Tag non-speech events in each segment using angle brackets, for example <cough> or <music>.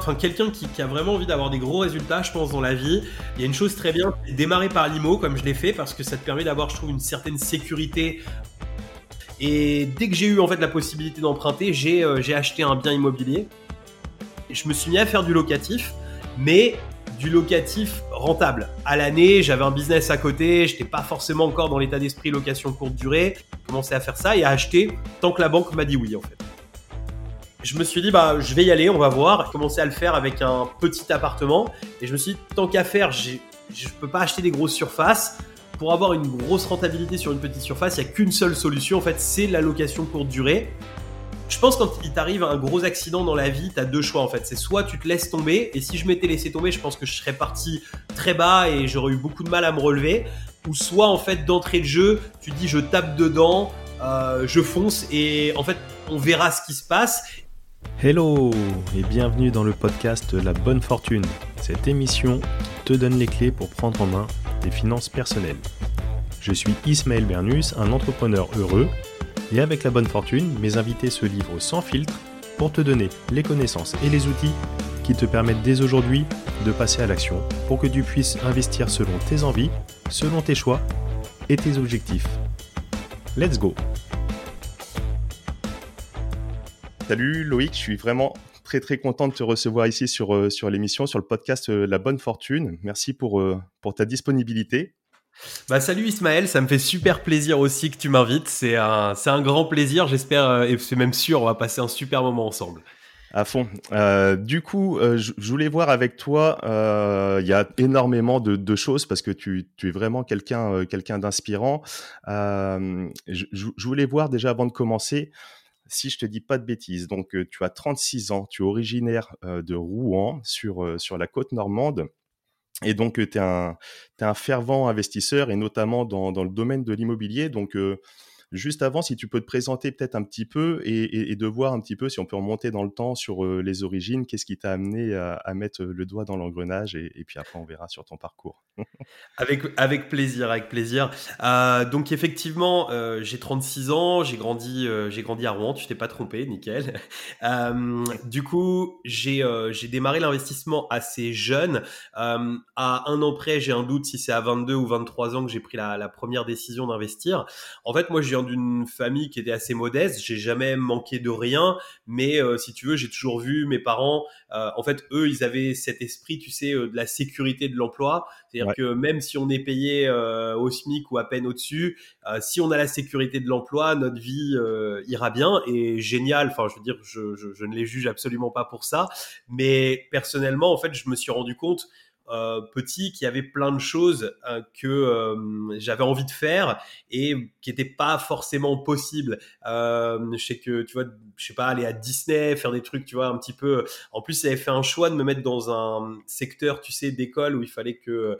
enfin quelqu'un qui, a vraiment envie d'avoir des gros résultats, je pense, dans la vie, il y a une chose très bien, démarrer par l'IMO comme je l'ai fait parce que ça te permet d'avoir, je trouve, une certaine sécurité. Et dès que j'ai eu en fait la possibilité d'emprunter, j'ai euh, acheté un bien immobilier. Je me suis mis à faire du locatif, mais du locatif rentable. À l'année, j'avais un business à côté, j'étais pas forcément encore dans l'état d'esprit location courte durée. J'ai commencé à faire ça et à acheter tant que la banque m'a dit oui en fait je me suis dit, bah, je vais y aller, on va voir. J'ai commencé à le faire avec un petit appartement. Et je me suis dit, tant qu'à faire, je ne peux pas acheter des grosses surfaces. Pour avoir une grosse rentabilité sur une petite surface, il n'y a qu'une seule solution, en fait, c'est la location courte durée. Je pense quand il t'arrive un gros accident dans la vie, tu as deux choix en fait. C'est soit tu te laisses tomber, et si je m'étais laissé tomber, je pense que je serais parti très bas et j'aurais eu beaucoup de mal à me relever. Ou soit en fait d'entrée de jeu, tu dis je tape dedans, euh, je fonce et en fait on verra ce qui se passe. Hello et bienvenue dans le podcast La Bonne Fortune. Cette émission te donne les clés pour prendre en main tes finances personnelles. Je suis Ismaël Bernus, un entrepreneur heureux, et avec La Bonne Fortune, mes invités se livrent sans filtre pour te donner les connaissances et les outils qui te permettent dès aujourd'hui de passer à l'action pour que tu puisses investir selon tes envies, selon tes choix et tes objectifs. Let's go Salut Loïc, je suis vraiment très très content de te recevoir ici sur, euh, sur l'émission, sur le podcast euh, La Bonne Fortune. Merci pour, euh, pour ta disponibilité. Bah salut Ismaël, ça me fait super plaisir aussi que tu m'invites. C'est un, c'est un grand plaisir, j'espère, et c'est même sûr, on va passer un super moment ensemble. À fond. du coup, je, voulais voir avec toi, il y a énormément de, de, choses parce que tu, tu es vraiment quelqu'un quelqu'un d'inspirant. je, voulais voir déjà avant de commencer, si je te dis pas de bêtises, donc tu as 36 ans, tu es originaire de Rouen sur, la côte normande. Et donc, tu es, es, un fervent investisseur et notamment dans, dans le domaine de l'immobilier. Donc, Juste avant, si tu peux te présenter peut-être un petit peu et, de voir un petit peu si on peut remonter dans le temps sur euh, les origines, qu'est-ce qui t'a amené à, mettre le doigt dans l'engrenage et, puis après on verra sur ton parcours. <laughs> avec, avec plaisir, avec plaisir. Euh, donc effectivement, euh, j'ai 36 ans, j'ai grandi, j'ai grandi à Rouen, tu t'es pas trompé, nickel. <laughs> du coup, j'ai démarré l'investissement assez jeune. à un an près, j'ai un doute si c'est à 22 ou 23 ans que j'ai pris la, la première décision d'investir. En fait, moi, j'ai d'une famille qui était assez modeste. J'ai jamais manqué de rien, mais euh, si tu veux, j'ai toujours vu mes parents. Euh, en fait, eux, ils avaient cet esprit, tu sais, euh, de la sécurité de l'emploi. C'est-à-dire que même si on est payé au SMIC ou à peine au-dessus, si on a la sécurité de l'emploi, notre vie ira bien et génial. Enfin, je veux dire, je, je ne les juge absolument pas pour ça, mais personnellement, en fait, je me suis rendu compte euh, petit qui avait plein de choses euh, que euh, j'avais envie de faire et qui n'étaient pas forcément possibles. je sais que tu vois, je sais pas aller à Disney, faire des trucs, tu vois, un petit peu. En plus, j'avais fait un choix de me mettre dans un secteur, tu sais, d'école où il fallait que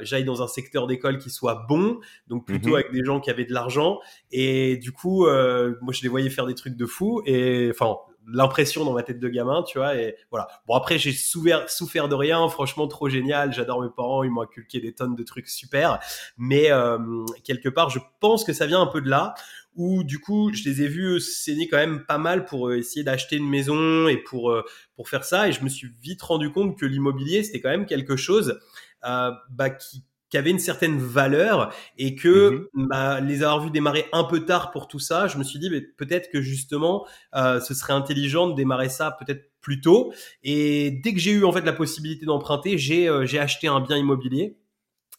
j'aille dans un secteur d'école qui soit bon, donc plutôt mhm. avec des gens qui avaient de l'argent. Et du coup, moi, je les voyais faire des trucs de fou. Et enfin, l'impression dans ma tête de gamin, tu vois. Et voilà. Bon, après, j'ai souffert, souffert de rien. Franchement, trop génial. J'adore mes parents. Ils m'ont inculqué des tonnes de trucs super. Mais euh, quelque part, je pense que ça vient un peu de là. Où du coup, je les ai vus saigner quand même pas mal pour euh, essayer d'acheter une maison et pour euh, pour faire ça. Et je me suis vite rendu compte que l'immobilier, c'était quand même quelque chose bah, qui qui avait une certaine valeur et que mmh bah, les avoir vus démarrer un peu tard pour tout ça, je me suis dit peut-être que justement euh, ce serait intelligent de démarrer ça peut-être plus tôt. Et dès que j'ai eu en fait la possibilité d'emprunter, j'ai euh, j'ai acheté un bien immobilier.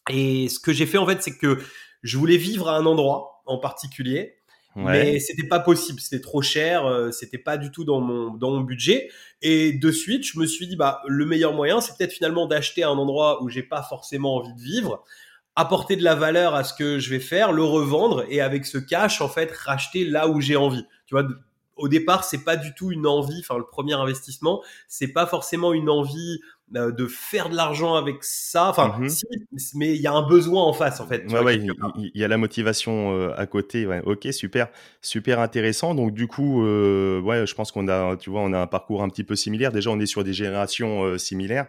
Et ce que j'ai fait en fait, c'est que je voulais vivre à un endroit en particulier mais c'était pas possible, c'était trop cher, euh, c'était pas du tout dans mon dans mon budget. Et de suite, je me suis dit bah le meilleur moyen, c'est peut-être finalement d'acheter un endroit où j'ai pas forcément envie de vivre, apporter de la valeur à ce que je vais faire, le revendre et avec ce cash en fait racheter là où j'ai envie. Tu vois, au départ, c'est pas du tout une envie. Enfin, le premier investissement, c'est pas forcément une envie de faire de l'argent avec ça. Enfin, Mmh si, mais il y a un besoin en face, en fait. tu Ouais, ouais, il il il y a la motivation, heu, à côté, ouais. OK, super, super intéressant. Donc du coup, heu, ouais, je pense qu'on a, tu vois, on a un parcours un petit peu similaire. Déjà, on est sur des générations, similaires.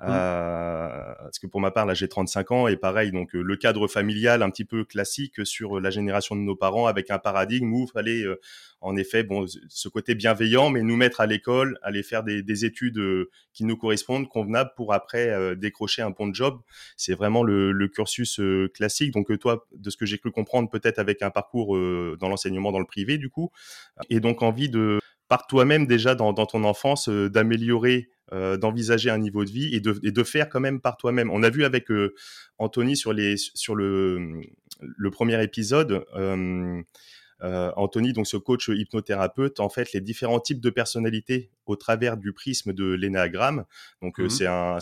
Mmh. parce que pour ma part, là, j'ai 35 ans et pareil, donc le cadre familial un petit peu classique sur la génération de nos parents avec un paradigme où fallait, heu, en effet, bon, ce côté bienveillant, mais nous mettre à l'école, aller faire des des études, qui nous correspondent, pour après, heu, décrocher un bon job c'est vraiment le, cursus euh, classique. Donc euh, toi, de ce que j'ai cru comprendre, peut-être avec un parcours euh, dans l'enseignement dans le privé du coup, et donc envie de par toi-même déjà dans, ton enfance euh, d'améliorer, euh, d'envisager un niveau de vie et de, de faire quand même par toi-même. On a vu avec euh, Anthony sur les sur le le premier épisode. Euh, Anthony, donc ce coach hypnothérapeute, en fait, les différents types de personnalités au travers du prisme de l'énéagramme. Donc, euh, Mhm. c'est un,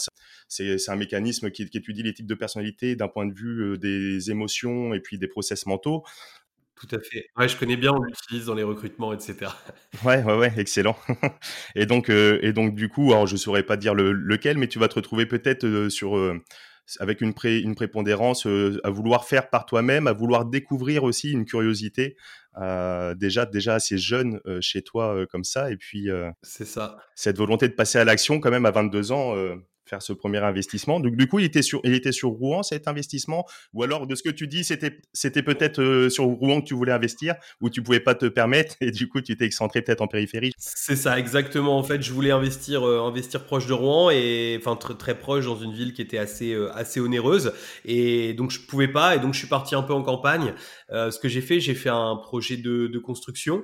c'est, un mécanisme qui, qui étudie les types de personnalités d'un point de vue euh, des émotions et puis des process mentaux. Tout à fait. Ouais, je connais bien, on l'utilise dans les recrutements, etc. Ouais, ouais, ouais, excellent. <laughs> et donc, euh, et donc, du coup, alors je saurais pas dire le, lequel, mais tu vas te retrouver peut-être euh, sur euh, avec une, pré, une prépondérance euh, à vouloir faire par toi-même, à vouloir découvrir aussi une curiosité euh, déjà déjà assez jeune euh, chez toi euh, comme ça, et puis euh, C'est ça. cette volonté de passer à l'action quand même à 22 ans. Faire ce premier investissement. Donc du coup, il était sur, il était sur Rouen cet investissement, ou alors de ce que tu dis, c'était, c'était peut-être euh, sur Rouen que tu voulais investir, ou tu pouvais pas te permettre, et du coup, tu t'es excentré peut-être en périphérie? C'est ça, exactement. En fait, je voulais investir, euh, investir proche de Rouen et enfin tr- très proche dans une ville qui était assez, euh, assez onéreuse. Et donc je pouvais pas. Et donc je suis parti un peu en campagne. Euh, ce que j'ai fait, j'ai fait un projet de, de construction.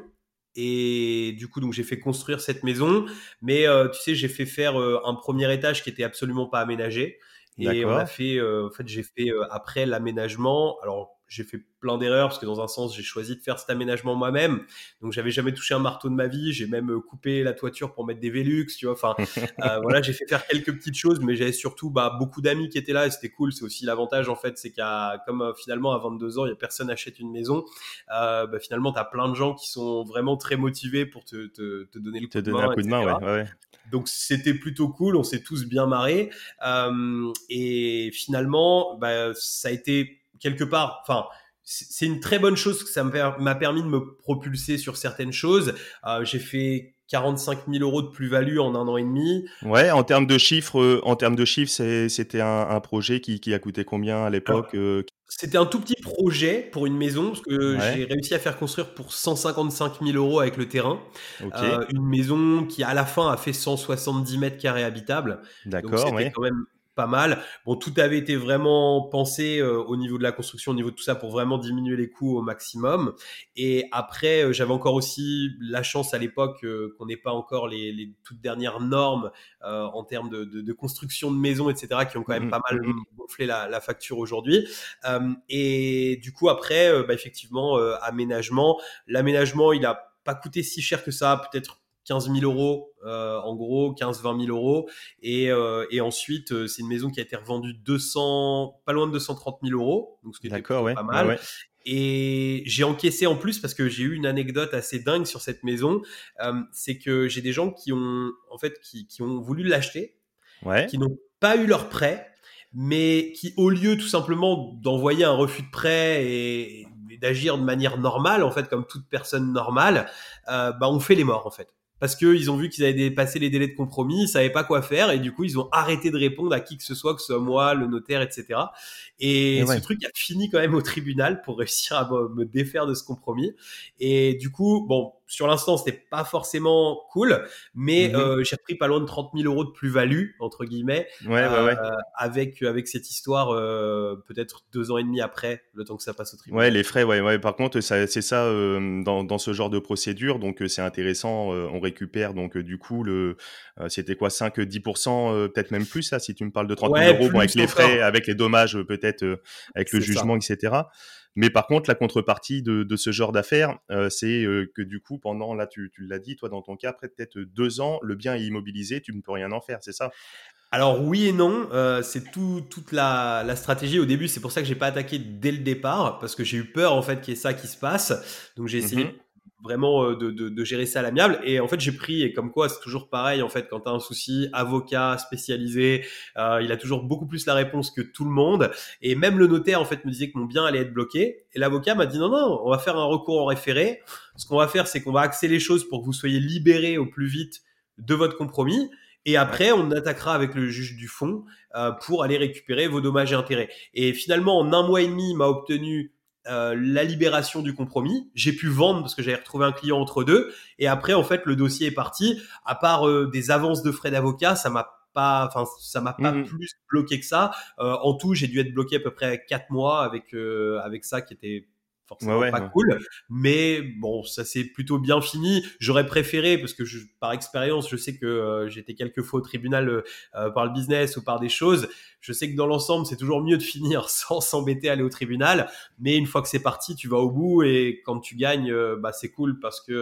Et du coup, donc j'ai fait construire cette maison. Mais euh, tu sais, j'ai fait faire euh, un premier étage qui était absolument pas aménagé. Et on a fait, euh, en fait, j'ai fait euh, après l'aménagement. Alors j'ai fait plein d'erreurs parce que dans un sens, j'ai choisi de faire cet aménagement moi-même. Donc j'avais jamais touché un marteau de ma vie. J'ai même euh, coupé la toiture pour mettre des Velux, tu vois. Enfin, <laughs> euh, voilà, j'ai fait faire quelques petites choses, mais j'avais surtout bah, beaucoup d'amis qui étaient là et c'était cool. C'est aussi l'avantage en fait, c'est qu'à comme euh, finalement à 22 ans, il y a personne achète une maison. Euh, bah, finalement, tu as plein de gens qui sont vraiment très motivés pour te, te, te donner le Te coup de main, un coup de main, ouais. Donc c'était plutôt cool, on s'est tous bien marrés. Et finalement, bah, ça a été quelque part, enfin, c'est une très bonne chose que ça m'a permis de me propulser sur certaines choses. Euh, j'ai fait 45 000 euros de plus-value en un an et demi. Ouais, en termes de chiffres, euh, en termes de chiffres, c'était un, un projet qui, qui a coûté combien à l'époque euh, c'était un tout petit projet pour une maison parce que Ouais, j'ai réussi à faire construire pour 155 000 euros avec le terrain. Euh, une maison qui à la fin a fait 170 mètres carrés habitables. D'accord, c'était ouais. quand même pas mal. Bon, tout avait été vraiment pensé euh, au niveau de la construction, au niveau de tout ça, pour vraiment diminuer les coûts au maximum. Et après, euh, j'avais encore aussi la chance à l'époque euh, qu'on n'ait pas encore les, les toutes dernières normes en termes de, de, de construction de maisons, etc., qui ont quand même Mhm, pas mal mhm. gonflé la, la facture aujourd'hui. Et du coup, après, bah, effectivement, aménagement. L'aménagement, il a pas coûté si cher que ça, peut-être 15 000 euros, euh, en gros, 15-20 000 euros. Et, euh, et ensuite, euh, c'est une maison qui a été revendue 200, pas loin de 230 000 euros, donc ce qui était ouais, pas mal. ouais. Et j'ai encaissé en plus parce que j'ai eu une anecdote assez dingue sur cette maison. C'est que j'ai des gens qui ont, en fait, qui, qui ont voulu l'acheter, Ouais, qui n'ont pas eu leur prêt, mais qui, au lieu tout simplement d'envoyer un refus de prêt et, et d'agir de manière normale, en fait, comme toute personne normale, bah, on fait les morts, en fait. Parce qu'ils ont vu qu'ils avaient dépassé les délais de compromis, ils savaient pas quoi faire, et du coup, ils ont arrêté de répondre à qui que ce soit, que ce soit moi, le notaire, etc. Et et ce truc a fini quand même au tribunal pour réussir à me me défaire de ce compromis. Et du coup, bon, sur l'instant, c'était pas forcément cool, mais Mhm. euh, j'ai repris pas loin de 30 000 euros de plus-value, entre guillemets, Ouais, ouais, euh, ouais. avec, avec cette histoire, euh, peut-être deux ans et demi après, le temps que ça passe au Ouais, tribunal. les frais, ouais, ouais. Par contre, ça, c'est ça euh, dans, dans ce genre de procédure, donc euh, c'est intéressant. euh, on récupère donc du coup le, euh, c'était quoi, 5-10%, euh, peut-être même plus là, si tu me parles de 30 000 Ouais, euros, bon avec les frais, avec les dommages, peut-être euh, avec le ça. jugement, etc. Mais par contre, la contrepartie de, de ce genre d'affaires, euh, c'est euh, que du coup, pendant là, tu, tu l'as dit, toi dans ton cas, après peut-être deux ans, le bien est immobilisé, tu ne peux rien en faire, c'est ça? Alors oui et non, euh, c'est tout, toute la, la stratégie au début. C'est pour ça que j'ai pas attaqué dès le départ parce que j'ai eu peur en fait qu'il y ait ça qui se passe. Donc j'ai essayé Mhm. Vraiment de, de, de, gérer ça à l'amiable. Et en fait, j'ai pris, et comme quoi, c'est toujours pareil, en fait, quand tu as un souci, avocat spécialisé, euh, il a toujours beaucoup plus la réponse que tout le monde. Et même le notaire, en fait, me disait que mon bien allait être bloqué. Et l'avocat m'a dit, non, non, on va faire un recours en référé. Ce qu'on va faire, c'est qu'on va axer les choses pour que vous soyez libérés au plus vite de votre compromis. Et après, on attaquera avec le juge du fond euh, pour aller récupérer vos dommages et intérêts. Et finalement, en un mois et demi, il m'a obtenu euh, la libération du compromis. J'ai pu vendre parce que j'avais retrouvé un client entre deux. Et après, en fait, le dossier est parti. À part euh, des avances de frais d'avocat, ça m'a pas, enfin, ça m'a pas mmh plus bloqué que ça. Euh, en tout, j'ai dû être bloqué à peu près quatre mois avec avec ça qui était forcément pas cool. Mais bon, ça s'est plutôt bien fini. J'aurais préféré, parce que je, par expérience, je sais que euh, j'étais quelques fois au tribunal euh, euh, par le business ou par des choses. Je sais que dans l'ensemble, c'est toujours mieux de finir <laughs> sans s'embêter à aller au tribunal. Mais une fois que c'est parti, tu vas au bout et quand tu gagnes, bah, c'est cool parce que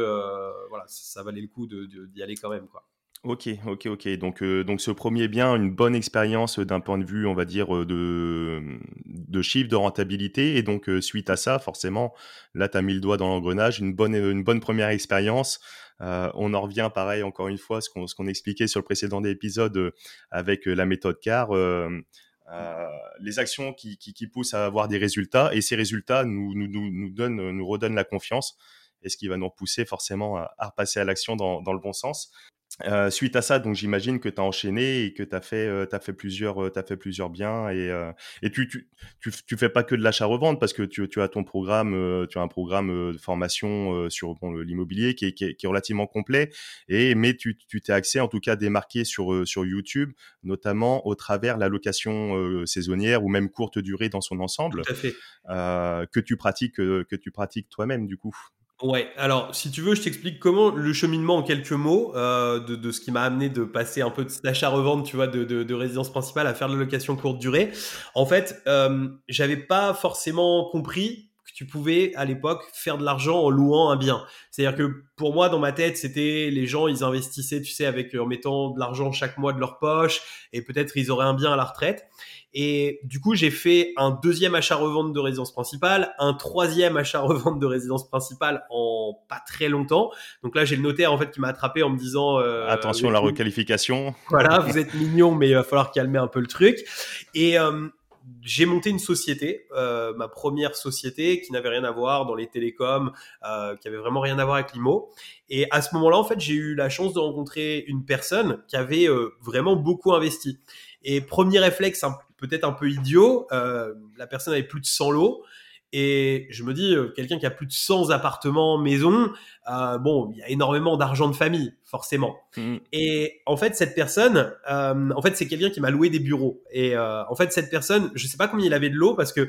voilà, ça, valait le coup d'y de, aller quand même, quoi. Ok, ok, ok. Donc, euh, donc ce premier bien, une bonne expérience d'un point de vue, on va dire, euh, de, de chiffre, de rentabilité. Et donc, euh, suite à ça, forcément, là, tu as mis le doigt dans l'engrenage. Une bonne, une bonne première expérience. on en revient, pareil, encore une fois, ce qu'on, qu'on expliquait sur le précédent épisode avec la méthode CAR. les actions qui, qui, poussent à avoir des résultats et ces résultats nous, nous, nous, nous, donnent, nous redonnent la confiance et ce qui va nous pousser forcément à, à repasser à l'action dans, dans, le bon sens. Euh, suite à ça, donc j'imagine que tu as enchaîné et que tu as fait, euh, as fait plusieurs, euh, as fait plusieurs biens et, et tu, tu, tu, tu, fais pas que de l'achat-revente parce que tu, tu as ton programme, tu as un programme de formation sur bon, l'immobilier qui est, qui, est, qui est, relativement complet et mais tu t'es axé en tout cas démarqué sur sur YouTube, notamment au travers la location saisonnière ou même courte durée dans son ensemble, tout à fait. que tu pratiques que tu pratiques toi-même du coup. Ouais, alors si tu veux, je t'explique comment le cheminement en quelques mots euh, de, de, ce qui m'a amené de passer un peu de d'achat-revente, tu vois, de, de, de, résidence principale à faire de la location courte durée. En fait, euh, j'avais pas forcément compris que tu pouvais à l'époque faire de l'argent en louant un bien. C'est-à-dire que pour moi, dans ma tête, c'était les gens, ils investissaient, tu sais, avec en mettant de l'argent chaque mois de leur poche et peut-être ils auraient un bien à la retraite. Et du coup, j'ai fait un deuxième achat-revente de résidence principale, un troisième achat-revente de résidence principale en pas très longtemps. Donc là, j'ai le notaire en fait qui m'a attrapé en me disant euh, attention à la requalification. Voilà, vous êtes mignon, mais il va falloir calmer un peu le truc. Et euh, j'ai monté une société, euh, ma première société qui n'avait rien à voir dans les télécoms, euh, qui avait vraiment rien à voir avec l'IMO. Et à ce moment-là, en fait, j'ai eu la chance de rencontrer une personne qui avait euh, vraiment beaucoup investi. Et premier réflexe, peut-être un peu idiot, euh, la personne avait plus de 100 lots. Et je me dis, euh, quelqu'un qui a plus de 100 appartements, maisons, euh, bon, il y a énormément d'argent de famille, forcément. Mmh. Et en fait, cette personne, euh, en fait, c'est quelqu'un qui m'a loué des bureaux. Et en fait, cette personne, je sais pas combien il avait de lots parce que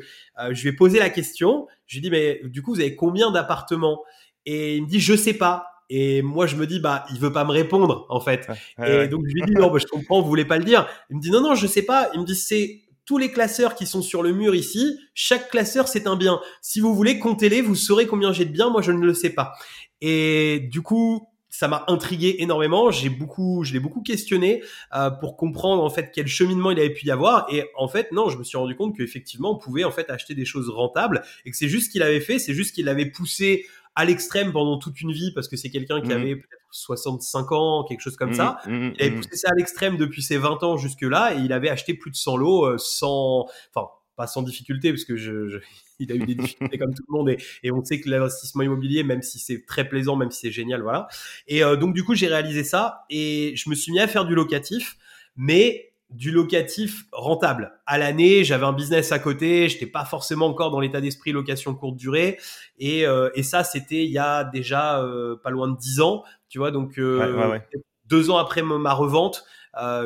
je lui ai posé la question. Je lui ai dit, mais du coup, vous avez combien d'appartements? Et il me dit, je sais pas. Et moi, je me dis, bah, il veut pas me répondre, en fait. et donc, je lui dis, non, bah, je comprends, vous voulez pas le dire. Il me dit, non, non, je sais pas. Il me dit, c'est tous les classeurs qui sont sur le mur ici. Chaque classeur, c'est un bien. Si vous voulez, comptez-les, vous saurez combien j'ai de biens. Moi, je ne le sais pas. Et du coup, ça m'a intrigué énormément. J'ai beaucoup, je l'ai beaucoup questionné euh, pour comprendre en fait quel cheminement il avait pu y avoir. Et en fait, non, je me suis rendu compte qu'effectivement, on pouvait en fait acheter des choses rentables et que c'est juste ce qu'il avait fait. C'est juste qu'il avait poussé à l'extrême pendant toute une vie parce que c'est quelqu'un qui mmh. avait peut-être 65 ans, quelque chose comme mmh, ça. Mmh, il avait poussé ça à l'extrême depuis ses 20 ans jusque-là et il avait acheté plus de 100 lots euh, sans, enfin, pas sans difficulté parce que je, je <laughs> il a eu des difficultés comme tout le monde et, et on sait que l'investissement immobilier, même si c'est très plaisant, même si c'est génial, voilà. Et euh, donc du coup, j'ai réalisé ça et je me suis mis à faire du locatif, mais du locatif rentable. À l'année, j'avais un business à côté, j'étais pas forcément encore dans l'état d'esprit location courte durée. Et, euh, et ça, c'était il y a déjà euh, pas loin de dix ans, tu vois. Donc euh, deux ans après ma revente,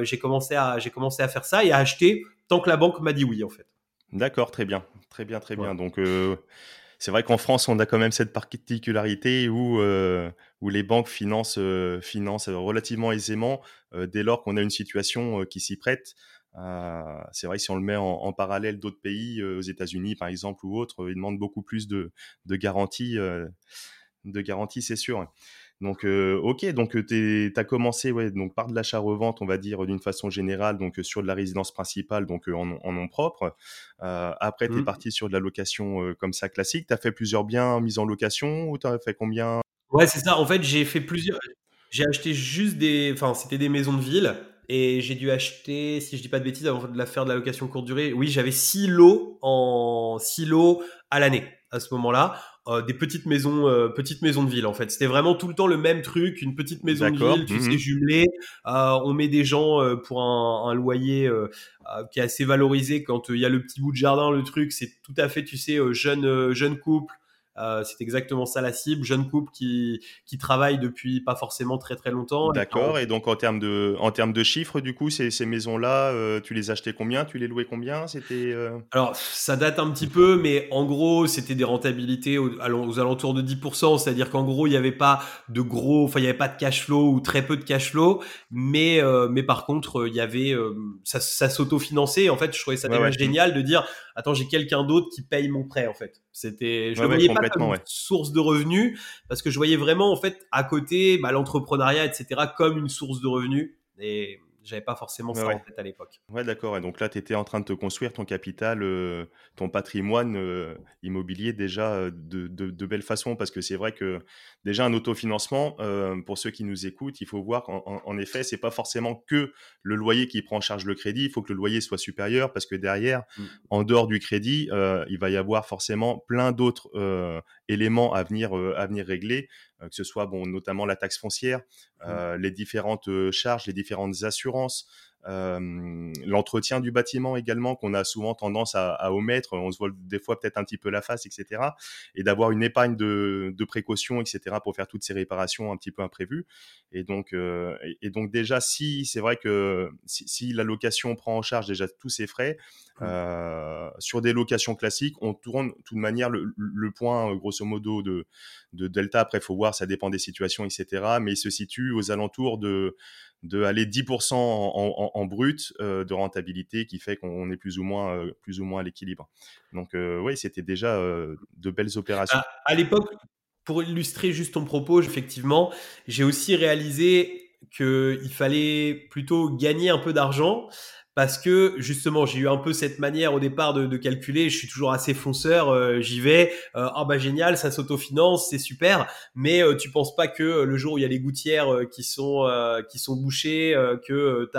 j'ai commencé à j'ai commencé à faire ça et à acheter tant que la banque m'a dit oui en fait. D'accord, très bien, très bien, très bien. Donc c'est vrai qu'en France, on a quand même cette particularité où, euh, où les banques financent, euh, financent relativement aisément euh, dès lors qu'on a une situation qui s'y prête. c'est vrai que si on le met en, en parallèle d'autres pays, aux États-Unis par exemple ou autres, ils demandent beaucoup plus de, de garanties. de garanties, c'est sûr. Donc, euh, ok, donc euh, tu as commencé ouais, donc par de l'achat-revente, on va dire d'une façon générale, donc euh, sur de la résidence principale, donc en, en, nom propre. après, tu es mmh. parti sur de la location comme ça classique. Tu as fait plusieurs biens mis en location ou tu as fait combien? Ouais, c'est ça. En fait, j'ai fait plusieurs. J'ai acheté juste des. Enfin, c'était des maisons de ville. Et j'ai dû acheter, si je dis pas de bêtises, avant de la faire de la location courte durée. Oui, j'avais six lots en six lots à l'année à ce moment-là. Euh, des petites maisons, euh, petites maisons de ville en fait. C'était vraiment tout le temps le même truc, une petite maison de ville, tu sais, mhm. jumelée. Euh, on met des gens euh, pour un, un loyer euh, qui est assez valorisé quand il y a le petit bout de jardin, le truc. C'est tout à fait, tu sais, jeune jeune couple euh, c'est exactement ça la cible, jeune couple qui, qui travaille depuis pas forcément très très longtemps. D'accord, et donc en termes de, en termes de chiffres, du coup, ces, ces maisons-là, euh, tu les achetais combien? Tu les louais combien? C'était euh Alors, ça date un petit peu, mais en gros, c'était des rentabilités aux, aux alentours de 10%, c'est-à-dire qu'en gros, il n'y avait pas de gros, enfin, il n'y avait pas de cash flow ou très peu de cash flow, mais, mais par contre, il y avait, ça, ça s'autofinançait. En fait, je trouvais ça déjà génial de dire, attends, j'ai quelqu'un d'autre qui paye mon prêt, en fait. C'était, je ne voyais pas comme source de revenus parce que je voyais vraiment, en fait, à côté, bah, l'entrepreneuriat, etc., comme une source de revenus. Et j'avais pas forcément ça en tête à l'époque. Ouais, d'accord. Et donc là, tu étais en train de te construire ton capital, euh, ton patrimoine euh, immobilier déjà euh, de, de, de, belle façon. Parce que c'est vrai que déjà un autofinancement, pour ceux qui nous écoutent, il faut voir qu'en en, effet, c'est pas forcément que le loyer qui prend en charge le crédit. Il faut que le loyer soit supérieur parce que derrière, mmh. en dehors du crédit, il va y avoir forcément plein d'autres éléments à venir, à venir régler. Euh, que ce soit bon, notamment la taxe foncière, mmh. euh, les différentes euh, charges, les différentes assurances, euh, l'entretien du bâtiment également qu'on a souvent tendance à, à, omettre, on se voit des fois peut-être un petit peu la face, etc. Et d'avoir une épargne de, de, précaution, etc. pour faire toutes ces réparations un petit peu imprévues. Et donc, euh, et, donc déjà, si c'est vrai que si, si, la location prend en charge déjà tous ces frais, mmh. euh, sur des locations classiques, on tourne de toute manière le, le point grosso modo de, de delta. Après, faut voir, ça dépend des situations, etc. Mais il se situe aux alentours de de aller 10% en, brut euh, de rentabilité qui fait qu'on est plus ou moins euh, plus ou moins à l'équilibre. Donc euh, oui, c'était déjà de belles opérations. À, l'époque, pour illustrer juste ton propos, effectivement, j'ai aussi réalisé qu'il fallait plutôt gagner un peu d'argent parce que justement j'ai eu un peu cette manière au départ de, de calculer. Je suis toujours assez fonceur euh, j'y vais. Euh, ah bah génial ça s'autofinance c'est super. Mais euh, tu penses pas que le jour où il y a les gouttières qui sont qui sont bouchées que tu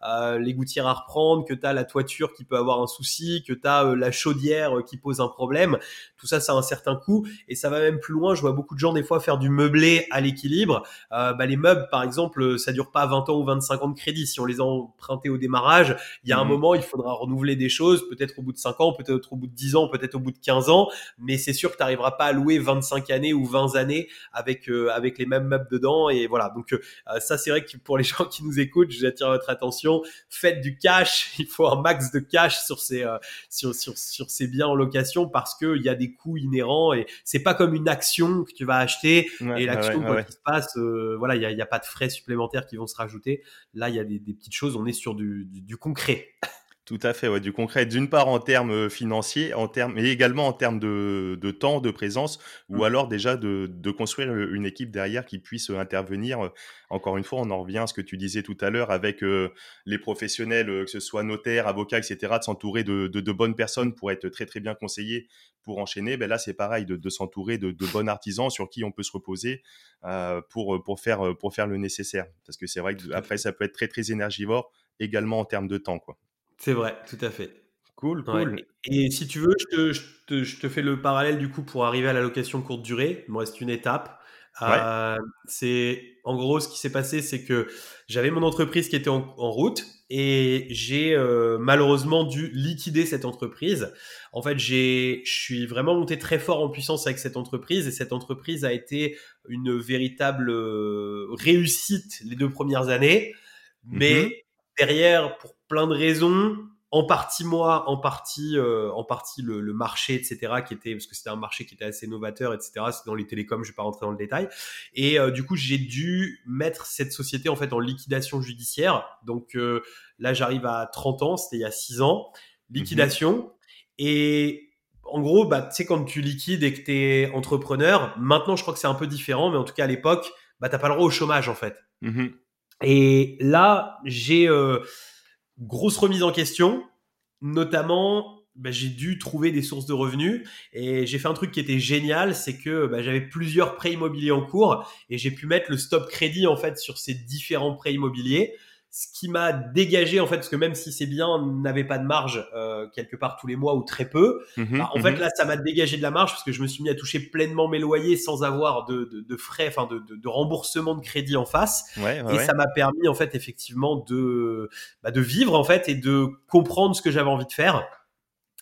as les gouttières à reprendre que tu as la toiture qui peut avoir un souci que tu as la chaudière qui pose un problème tout ça ça a un certain coût. Et ça va même plus loin. Je vois beaucoup de gens des fois faire du meublé à l'équilibre. Bah les meubles par exemple ça dure pas 20 ans ou 25 ans de crédit. Si on les a empruntés au démarrage il y a un mhm. moment, il faudra renouveler des choses, peut-être au bout de 5 ans, peut-être au bout de 10 ans, peut-être au bout de 15 ans, mais c'est sûr que tu n'arriveras pas à louer 25 années ou 20 années avec euh, avec les mêmes meubles dedans et voilà. Donc euh, ça c'est vrai que pour les <laughs> gens qui nous écoutent, je vous attire votre attention, faites du cash, <laughs> il faut un max de cash sur ces euh, sur, sur sur ces biens en location parce que il y a des coûts inhérents et c'est pas comme une action que tu vas acheter et l'action quoi qu'il se passe voilà, il y a, y a, pas de frais supplémentaires qui vont se rajouter. Là, il y a des, des petites choses, on est sur du, du concret. Tout à fait, ouais, du concret. D'une part en termes euh, financiers, en termes, mais également en termes de, de temps, de présence, ou mmh. alors déjà de, de, construire euh, une équipe derrière qui puisse euh, intervenir. Encore une fois, on en revient à ce que tu disais tout à l'heure avec les professionnels, que ce soit notaires, avocats, etc., de s'entourer de, de, bonnes personnes pour être très très bien conseillés pour enchaîner. Ben là, c'est pareil, de, s'entourer de, bons artisans sur qui on peut se reposer euh, pour, pour, faire, pour faire le nécessaire. Parce que c'est vrai que après, ça peut être très très énergivore également en termes de temps. quoi. C'est vrai, tout à fait. Cool, cool. Et, si tu veux, je te, je, te, je te, fais le parallèle du coup pour arriver à la location courte durée. Il me reste une étape. Euh, c'est en gros ce qui s'est passé, c'est que j'avais mon entreprise qui était en, en route et j'ai euh, malheureusement dû liquider cette entreprise. En fait, j'ai, je suis vraiment monté très fort en puissance avec cette entreprise et cette entreprise a été une véritable euh, réussite les deux premières années. Mais mmh derrière, pour plein de raisons, en partie moi, en partie, euh, en partie le, le, marché, etc., qui était parce que c'était un marché qui était assez novateur, etc. C'est dans les télécoms, je vais pas rentrer dans le détail. Et euh, du coup, j'ai dû mettre cette société en fait en liquidation judiciaire. Donc euh, là, j'arrive à 30 ans, c'était il y a 6 ans, liquidation. Mhm. Et en gros, bah, tu sais, quand tu liquides et que tu es entrepreneur, maintenant, je crois que c'est un peu différent, mais en tout cas, à l'époque, bah, t'as pas le droit au chômage, en fait. Mhm. Et là, j'ai euh, grosse remise en question, notamment bah, j'ai dû trouver des sources de revenus et j'ai fait un truc qui était génial, c'est que bah, j'avais plusieurs prêts immobiliers en cours et j'ai pu mettre le stop crédit en fait sur ces différents prêts immobiliers ce qui m'a dégagé en fait parce que même si c'est bien n'avait pas de marge euh, quelque part tous les mois ou très peu Mhm, bah, en fait mhm. là ça m'a dégagé de la marge parce que je me suis mis à toucher pleinement mes loyers sans avoir de, de, de frais enfin de, de, de remboursement de crédit en face Ouais, ouais, et ouais. ça m'a permis en fait effectivement de bah, de vivre en fait et de comprendre ce que j'avais envie de faire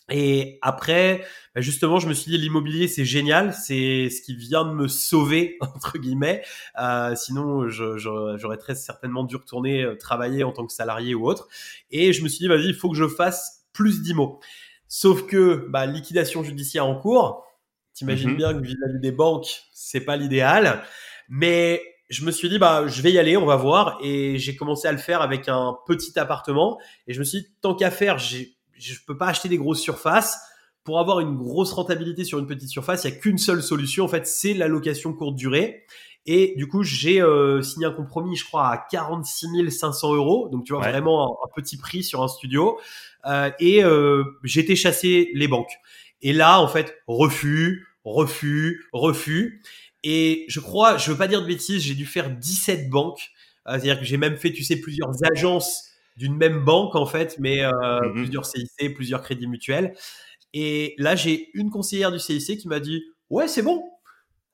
et après, bah, justement, je me suis dit l'immobilier c'est génial, c'est ce qui vient de me sauver <laughs> entre guillemets. Euh, sinon, je- je- j'aurais très certainement dû retourner euh, travailler en tant que salarié ou autre. Et je me suis dit vas-y, il faut que je fasse plus d'IMO. Sauf que bah, liquidation judiciaire en cours. T'imagines Mhm. bien que vis-à-vis des banques, c'est pas l'idéal. Mais je me suis dit bah je vais y aller, on va voir. Et j'ai commencé à le faire avec un petit appartement. Et je me suis dit tant qu'à faire, j'ai je peux pas acheter des grosses surfaces. Pour avoir une grosse rentabilité sur une petite surface, il y a qu'une seule solution. En fait, c'est la location courte durée. Et du coup, j'ai euh, signé un compromis, je crois, à 46 500 euros. Donc, tu vois, Ouais. vraiment un, un petit prix sur un studio. Euh, et euh, été chasser les banques. Et là, en fait, refus, refus, refus. Et je crois, je veux pas dire de bêtises, j'ai dû faire 17 banques. Euh, C'est-à-dire que j'ai même fait, tu sais, plusieurs agences d'une même banque en fait, mais euh, Mhm. plusieurs CIC, plusieurs crédits mutuels. Et là, j'ai une conseillère du CIC qui m'a dit Ouais, c'est bon,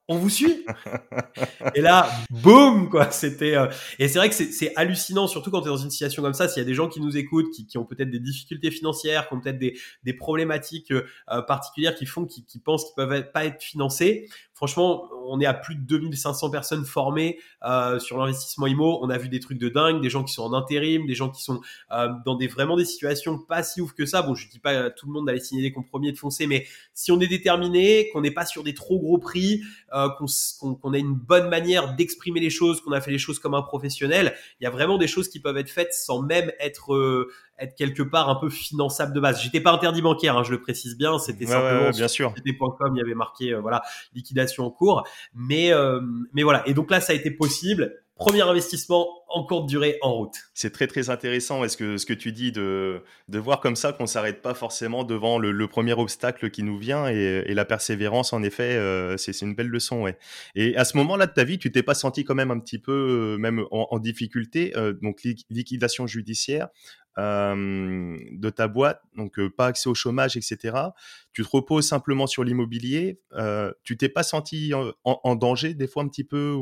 on vous suit. <laughs> et là, boum, quoi. C'était euh, et c'est vrai que c'est- c'est hallucinant, surtout quand tu es dans une situation comme ça. S'il y a des gens qui nous écoutent, qui, qui ont peut-être des difficultés financières, qui ont peut-être des, des problématiques euh, particulières qui font, qui, qui pensent qu'ils peuvent être- pas être financés. Franchement, on est à plus de 2500 personnes formées euh, sur l'investissement IMO. On a vu des trucs de dingue, des gens qui sont en intérim, des gens qui sont euh, dans des vraiment des situations pas si ouf que ça. Bon, je dis pas à tout le monde d'aller signer des compromis et de foncer, mais si on est déterminé, qu'on n'est pas sur des trop gros prix, euh, qu'on a une bonne manière d'exprimer les choses, qu'on a fait les choses comme un professionnel, il y a vraiment des choses qui peuvent être faites sans même être être quelque part un peu finançable de base. J'étais pas interdit bancaire, hein, je le précise bien. C'était Ouais, simplement ouais, sur bien sûr. société.com, il y avait marqué euh, voilà liquidation en cours. Mais euh, mais voilà. Et donc là, ça a été possible. Premier investissement en courte durée en route. C'est très très intéressant est-ce que ce que tu dis de, de voir comme ça qu'on s'arrête pas forcément devant le, le premier obstacle qui nous vient et, et la persévérance en effet euh, c'est c'est une belle leçon ouais. Et à ce moment-là de ta vie tu t'es pas senti quand même un petit peu euh, même en, en difficulté euh, donc li- liquidation judiciaire euh, de ta boîte donc euh, pas accès au chômage etc. Tu te reposes simplement sur l'immobilier euh, tu t'es pas senti en, danger des fois un petit peu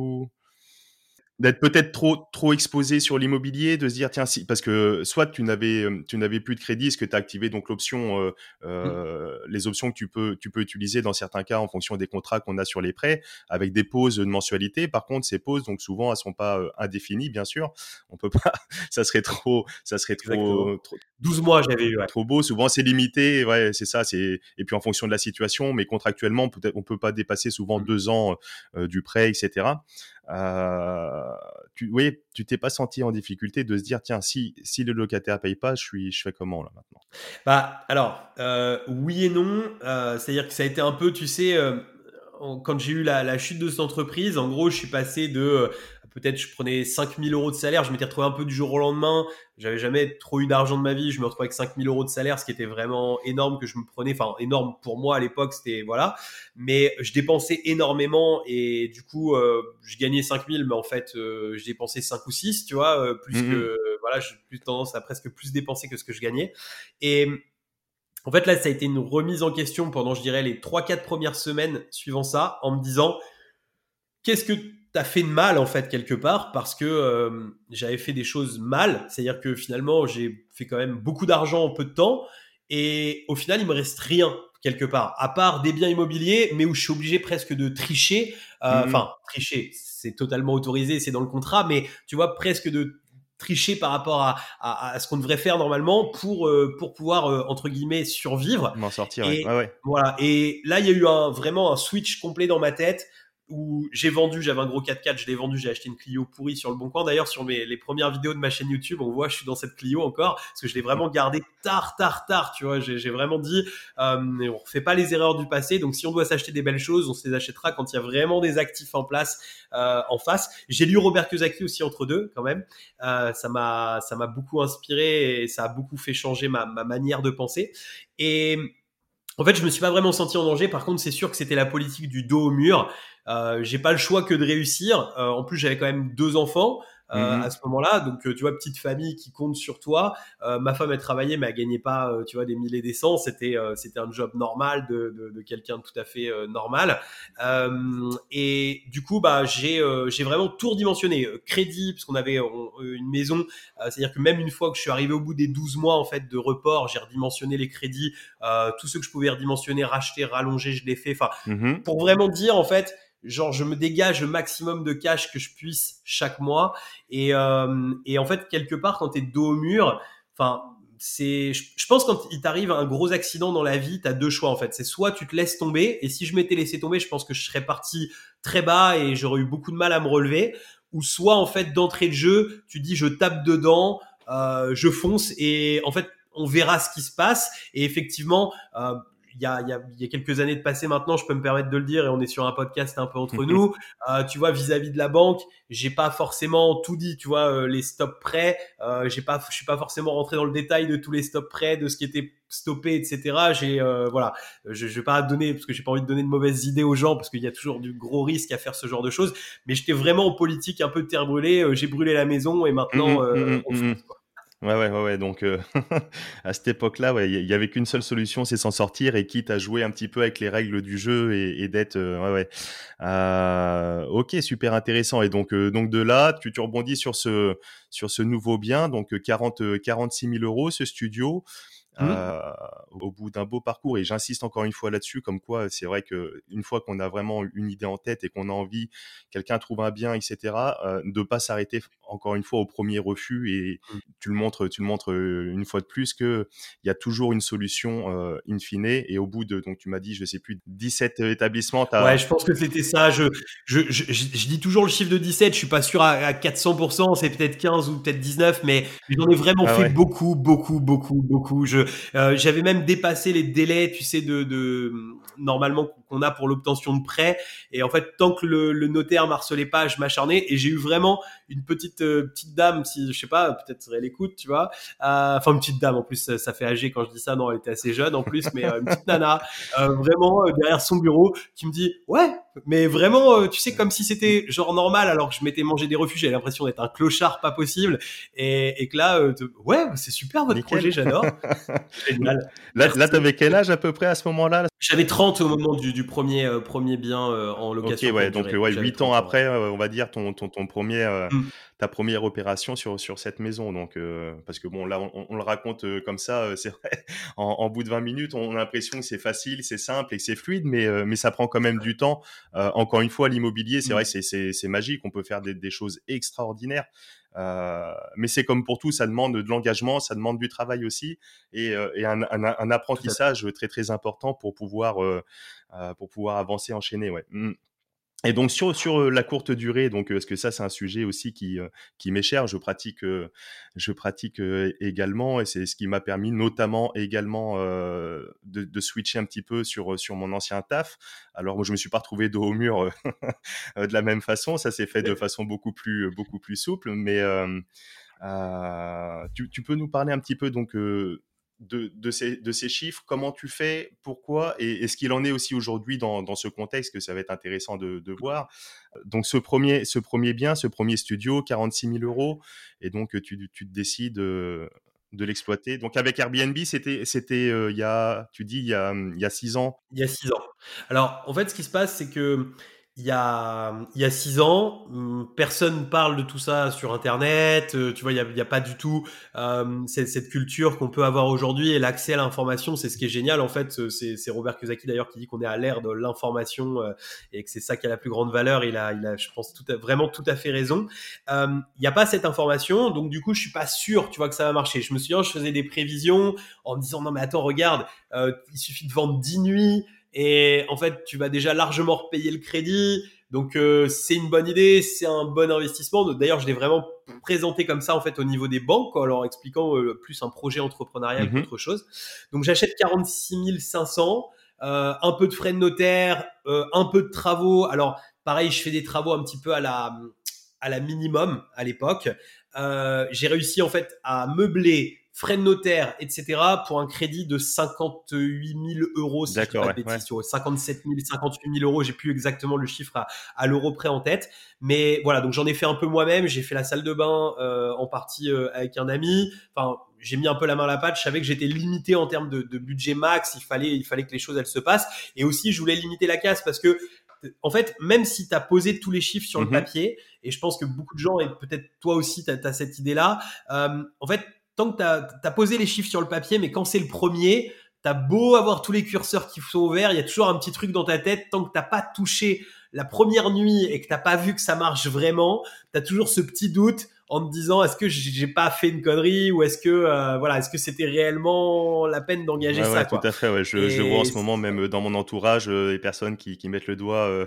d'être peut-être trop trop exposé sur l'immobilier, de se dire tiens si parce que soit tu n'avais euh, tu n'avais plus de crédit, est-ce que tu as activé donc l'option euh, euh, les options que tu peux tu peux utiliser dans certains cas en fonction des contrats qu'on a sur les prêts avec des pauses de mensualité. Par contre, ces pauses donc souvent elles sont pas euh, indéfinies bien sûr. On peut pas <laughs> ça serait trop ça serait trop Exactement. trop, 12 mois, j'avais eu. ouais. trop beau. Souvent, c'est limité. Ouais, c'est ça. C'est et puis en fonction de la situation, mais contractuellement, peut-être on peut pas dépasser souvent Mm. deux ans euh, du prêt, etc. Euh, tu, oui, tu t'es pas senti en difficulté de se dire tiens, si si le locataire paye pas, je suis, je fais comment là maintenant? Bah alors euh, oui et non. Euh, C'est-à-dire que ça a été un peu, tu sais, euh, quand j'ai eu la, la chute de cette entreprise, en gros, je suis passé de euh, peut-être je prenais 5000 euros de salaire, je m'étais retrouvé un peu du jour au lendemain. J'avais jamais trop eu d'argent de ma vie, je me retrouvais avec 5000 euros de salaire, ce qui était vraiment énorme que je me prenais. Enfin énorme pour moi à l'époque, c'était voilà. Mais je dépensais énormément et du coup, euh, je gagnais 5000, mais en fait, euh, je dépensais 5 ou 6, tu vois, euh, plus Mhm. que voilà, j'ai plus tendance à presque plus dépenser que ce que je gagnais. Et en fait, là, ça a été une remise en question pendant, je dirais, les 3-4 premières semaines suivant ça, en me disant, qu'est-ce que t'as fait de mal, en fait, quelque part, parce que euh, j'avais fait des choses mal. C'est-à-dire que finalement, j'ai fait quand même beaucoup d'argent en peu de temps, et au final, il me reste rien, quelque part, à part des biens immobiliers, mais où je suis obligé presque de tricher. Euh, Mhm. Enfin, tricher, c'est totalement autorisé, c'est dans le contrat, mais tu vois, presque de tricher par rapport à, à, à ce qu'on devrait faire normalement pour, euh, pour pouvoir, euh, entre guillemets, survivre. M'en sortir. Et- ouais. Voilà. Et là, il y a eu un, vraiment un switch complet dans ma tête où j'ai vendu, j'avais un gros 4x4, je l'ai vendu, j'ai acheté une Clio pourrie sur le bon coin. D'ailleurs, sur mes, les premières vidéos de ma chaîne YouTube, on voit, je suis dans cette Clio encore, parce que je l'ai vraiment gardé tard, tard, tard, tu vois. J'ai vraiment dit, euh, on refait pas les erreurs du passé, donc si on doit s'acheter des belles choses, on se les achètera quand il y a vraiment des actifs en place, euh, en face. J'ai lu Robert Kiyosaki aussi entre deux, quand même. Euh, ça m'a, ça m'a beaucoup inspiré et ça a beaucoup fait changer ma, ma manière de penser. Et en fait, je me suis pas vraiment senti en danger. Par contre, c'est sûr que c'était la politique du dos au mur. Euh, j'ai pas le choix que de réussir. Euh, en plus, j'avais quand même deux enfants. Euh, mhm. à ce moment-là. Donc, euh, tu vois, petite famille qui compte sur toi. Euh, ma femme, elle travaillait, mais elle gagnait pas, tu vois, des milliers des cents. C'était, c'était un job normal de, de, de quelqu'un de tout à fait normal. et du coup, bah, j'ai, j'ai vraiment tout redimensionné. Crédit, parce qu'on avait une maison. c'est-à-dire que même une fois que je suis arrivé au bout des 12 mois, en fait, de report, j'ai redimensionné les crédits. tout ce que je pouvais redimensionner, racheter, rallonger, je l'ai fait. Enfin, mhm. pour vraiment dire, en fait, genre je me dégage le maximum de cash que je puisse chaque mois. Et, euh, et en fait quelque part quand tu es dos au mur enfin c'est je, pense quand il t'arrive un gros accident dans la vie tu as deux choix en fait. C'est soit tu te laisses tomber et si je m'étais laissé tomber je pense que je serais parti très bas et j'aurais eu beaucoup de mal à me relever. Ou soit en fait d'entrée de jeu tu dis je tape dedans euh, je fonce et en fait on verra ce qui se passe. Et effectivement euh, il y a, y, a, y a, quelques années de passé maintenant, je peux me permettre de le dire, et on est sur un podcast un peu entre nous. Euh, tu vois, vis-à-vis de la banque, j'ai pas forcément tout dit. Tu vois, euh, les stops prêts, euh, j'ai pas, je suis pas forcément rentré dans le détail de tous les stops prêts, de ce qui était stoppé, etc. J'ai, euh, voilà, je, je vais pas donner parce que j'ai pas envie de donner de mauvaises idées aux gens parce qu'il y a toujours du gros risque à faire ce genre de choses. Mais j'étais vraiment en politique un peu terre brûlée. j'ai brûlé la maison et maintenant mmh, mmh, on mmh, quoi. Ouais, ouais, ouais, Donc, euh, <laughs> à cette époque-là, ouais, il y avait qu'une seule solution, c'est s'en sortir et quitte à jouer un petit peu avec les règles du jeu et, et d'être, euh, ouais, ouais. Euh, ok, super intéressant. Et donc, euh, donc de là, tu, tu rebondis sur ce, sur ce nouveau bien, donc 40, 46 000 euros, ce studio. Mmh. Euh, au bout d'un beau parcours. Et j'insiste encore une fois là-dessus, comme quoi c'est vrai que une fois qu'on a vraiment une idée en tête et qu'on a envie, quelqu'un trouve un bien, etc., euh, de pas s'arrêter encore une fois au premier refus. Et mmh. tu le montres, tu le montres euh, une fois de plus que il y a toujours une solution euh, in fine. Et au bout de, donc tu m'as dit, je sais plus, 17 établissements. As... Ouais, je pense que c'était ça. Je, je, je, je, dis toujours le chiffre de 17. Je suis pas sûr à, à 400%. C'est peut-être 15 ou peut-être 19, mais j'en ai vraiment ah fait beaucoup, beaucoup, beaucoup, beaucoup. Je euh, j'avais même dépassé les délais, tu sais, de, de normalement qu'on a pour l'obtention de prêt. Et en fait, tant que le, le notaire marcelait pas, je m'acharnais. Et j'ai eu vraiment une petite euh, petite dame, si je sais pas, peut-être elle écoute, tu vois. Euh, enfin, une petite dame. En plus, ça, fait âgé quand je dis ça. Non, elle était assez jeune en plus, mais une petite nana, vraiment derrière son bureau, qui me dit, ouais, mais vraiment, tu sais, comme si c'était genre normal, alors que je m'étais mangé des refus. J'avais l'impression d'être un clochard pas possible. Et, et que là, ouais, c'est super votre projet, j'adore. <laughs> Génial. Là, là tu avais quel âge à peu près à ce moment-là J'avais 30 au moment du, du premier, euh, premier bien euh, en location. Ok, ouais, donc ouais, 8 ans après, euh, on va dire, ton, ton, ton premier, mm. ta première opération sur, sur cette maison. Donc, parce que bon, là, on, on le raconte comme ça, <laughs> c'est vrai, en, en, bout de 20 minutes, on a l'impression que c'est facile, c'est simple et que c'est fluide, mais, mais ça prend quand même du temps. encore une fois, l'immobilier, c'est mm. vrai, c'est magique, on peut faire des, des choses extraordinaires. Euh, mais c'est comme pour tout, ça demande de l'engagement, ça demande du travail aussi et, euh, et un, un, un, apprentissage très très important pour pouvoir euh, pour pouvoir avancer, enchaîner. Ouais. Mmh. Et donc sur sur la courte durée, donc parce que ça c'est un sujet aussi qui qui m'est cher, je pratique je pratique également et c'est ce qui m'a permis notamment également de, de, switcher un petit peu sur sur mon ancien taf. Alors moi je me suis pas retrouvé dos au mur <laughs> de la même façon, ça s'est fait de façon beaucoup plus beaucoup plus souple, mais euh, tu, tu, peux nous parler un petit peu donc de, ces, chiffres, comment tu fais, pourquoi, et est-ce qu'il en est aussi aujourd'hui dans, ce contexte que ça va être intéressant de, voir. Donc ce premier, ce premier bien, ce premier studio, 46 000 euros, et donc tu, décides de, de l'exploiter. Donc avec Airbnb, c'était, c'était euh, il y a, tu dis, il y a, il y a six ans. Il y a six ans. Alors en fait, ce qui se passe, c'est que il y a y a six ans, hum, personne parle de tout ça sur Internet. Euh, tu vois, il y a, a, pas du tout euh, cette, culture qu'on peut avoir aujourd'hui et l'accès à l'information. C'est ce qui est génial en fait. Euh, c'est Robert Kiyosaki d'ailleurs qui dit qu'on est à l'ère de l'information et que c'est ça qui a la plus grande valeur. Il a, je pense, vraiment tout à fait raison. Il n'y a pas cette information, donc du coup, je suis pas sûr, tu vois, que ça va marcher. Je me souviens, je faisais des prévisions en me disant non mais attends, regarde, il suffit de vendre 10 nuits et en fait, tu vas déjà largement repayer le crédit. Donc euh, c'est une bonne idée, c'est un bon investissement. D'ailleurs, je l'ai vraiment présenté comme ça en fait au niveau des banques, en leur expliquant euh, plus un projet entrepreneurial mm qu'autre chose. Donc j'achète 46 500, euh, un peu de frais de notaire, euh, un peu de travaux. Alors pareil, je fais des travaux un petit peu à la à la minimum à l'époque. J'ai réussi en fait à meubler frais de notaire, etc. pour un crédit de 58 000 euros, si je pas de bêtises, 57 000, 58 000 euros, j'ai plus exactement le chiffre à, l'euro près en tête. Mais voilà, donc j'en ai fait un peu moi-même, j'ai fait la salle de bain euh, en partie euh, avec un ami. Enfin, j'ai mis un peu la main à la pâte, je savais que j'étais limité en termes de, budget max, il fallait, il fallait que les choses elles se passent. Et aussi, je voulais limiter la casse parce que en fait, même si tu as posé tous les chiffres sur le mhm. papier, et je pense que beaucoup de gens, et peut-être toi aussi, tu as, cette idée-là, euh, en fait, tant que tu as, posé les chiffres sur le papier, mais quand c'est le premier, t'as beau avoir tous les curseurs qui sont ouverts, il y a toujours un petit truc dans ta tête. Tant que t'as pas touché la première nuit et que t'as pas vu que ça marche vraiment, t'as toujours ce petit doute en te disant est-ce que j'ai pas fait une connerie ou est-ce que euh, voilà est-ce que c'était réellement la peine d'engager ça Tout à fait, ouais. je, je, vois en ce moment même dans mon entourage euh, des personnes qui, qui mettent le doigt euh,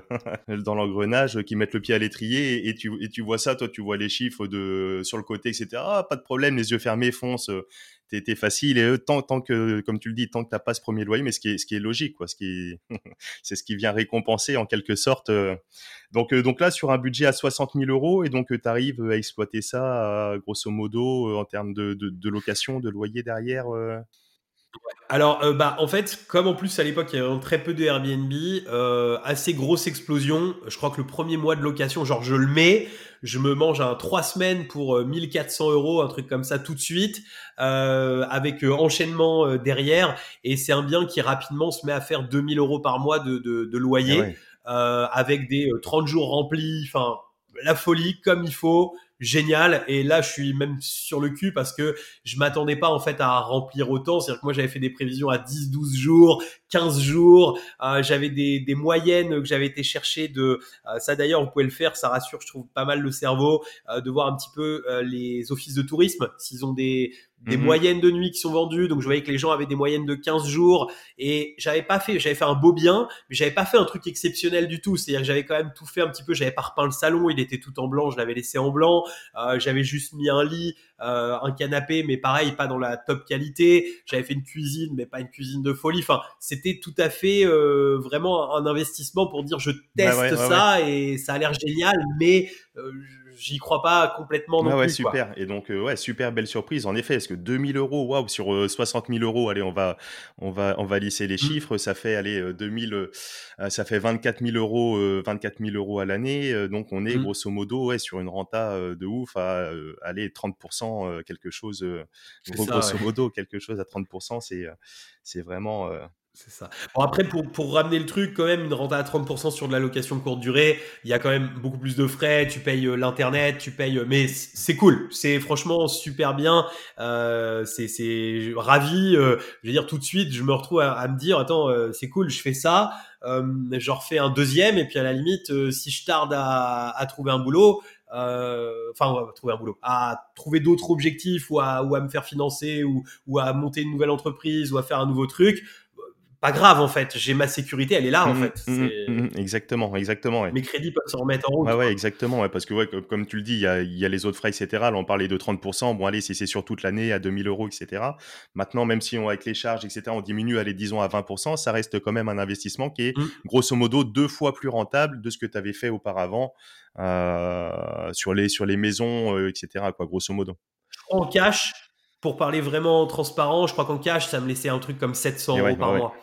<laughs> dans l'engrenage, qui mettent le pied à l'étrier et, tu, et tu vois ça, toi tu vois les chiffres de sur le côté etc. Ah, pas de problème, les yeux fermés, fonce t'es facile et tant, tant que, comme tu le dis, tant que t'as pas ce premier loyer, mais ce qui est, ce qui est logique, quoi, ce qui <laughs> c'est ce qui vient récompenser en quelque sorte. Euh. Donc, euh, donc là, sur un budget à 60 000 euros, et donc tu arrives à exploiter ça, grosso modo, en termes de, de, location, de loyer derrière. Alors, euh, bah, en fait, comme en plus à l'époque il y avait très peu de Airbnb, euh, assez grosse explosion. Je crois que le premier mois de location, genre je le mets, je me mange un trois semaines pour 1400 euh, euros, un truc comme ça tout de suite, avec enchaînement derrière. Et c'est un bien qui rapidement se met à faire 2000 euros par mois de, de, loyer, ah avec des 30 jours remplis. Enfin, la folie comme il faut génial. Et là, je suis même sur le cul parce que je m'attendais pas en fait à remplir autant. C'est-à-dire que moi, j'avais fait des prévisions à 10, 12 jours, 15 jours. Euh, j'avais des, des, moyennes que j'avais été chercher de euh, ça. D'ailleurs, vous pouvez le faire. Ça rassure, je trouve, pas mal le cerveau euh, de voir un petit peu les offices de tourisme s'ils ont des des mhm. moyennes de nuit qui sont vendues. Donc je voyais que les gens avaient des moyennes de 15 jours et j'avais pas fait, j'avais fait un beau bien, mais j'avais pas fait un truc exceptionnel du tout. C'est-à-dire que j'avais quand même tout fait un petit peu. J'avais pas repeint le salon, il était tout en blanc, je l'avais laissé en blanc. Euh, j'avais juste mis un lit, euh, un canapé, mais pareil, pas dans la top qualité. J'avais fait une cuisine, mais pas une cuisine de folie. Enfin, c'était tout à fait euh, vraiment un investissement pour dire je teste ça et ça a l'air génial, mais euh, j'y crois pas complètement non ouais, super. Et donc, euh, ouais, super belle surprise. En effet, est-ce que 2000 euros, waouh, sur 60 euh, 000 euros, allez, on va, on va, on va lisser les mmh. chiffres. Ça fait, allez, 2000, ça fait 24 000 euros, 24 000 euros à l'année. donc, on est mmh. grosso modo, ouais, sur une renta de ouf à, aller 30%, quelque chose, grosso modo, quelque chose à 30%, c'est, c'est vraiment, c'est ça. Bon, après, pour, pour ramener le truc, quand même, une rente à 30% sur de la location courte durée, il y a quand même beaucoup plus de frais, tu payes euh, l'internet, tu payes, euh, mais c'est cool, c'est franchement super bien, euh, c'est ravi. Euh, je veux dire, tout de suite, je me retrouve à, me dire, attends, c'est cool, je fais ça, euh, je refais un deuxième, et puis à la limite, si je tarde à, à trouver un boulot, enfin à trouver un boulot, à trouver d'autres objectifs ou à, ou à me faire financer ou, ou à monter une nouvelle entreprise ou à faire un nouveau truc pas grave en fait. J'ai ma sécurité, elle est là en mmh, fait. Mmh, mmh, exactement, exactement. Mes crédits peuvent se remettre en route. Ouais, ouais exactement. Ouais, parce que ouais, comme tu le dis, il y a, y a, les autres frais, etc. Là, on parlait de 30%. Bon, allez, si c'est sur toute l'année à 2000 euros, etc. Maintenant, même si on avec les charges, etc., on diminue, allez, disons à 20%, ça reste quand même un investissement qui est grosso modo deux fois plus rentable de ce que tu avais fait auparavant euh, sur les sur les maisons, euh, etc. Quoi, grosso modo. En cash, pour parler vraiment transparent, je crois qu'en cash, ça me laissait un truc comme 700 euros par mois.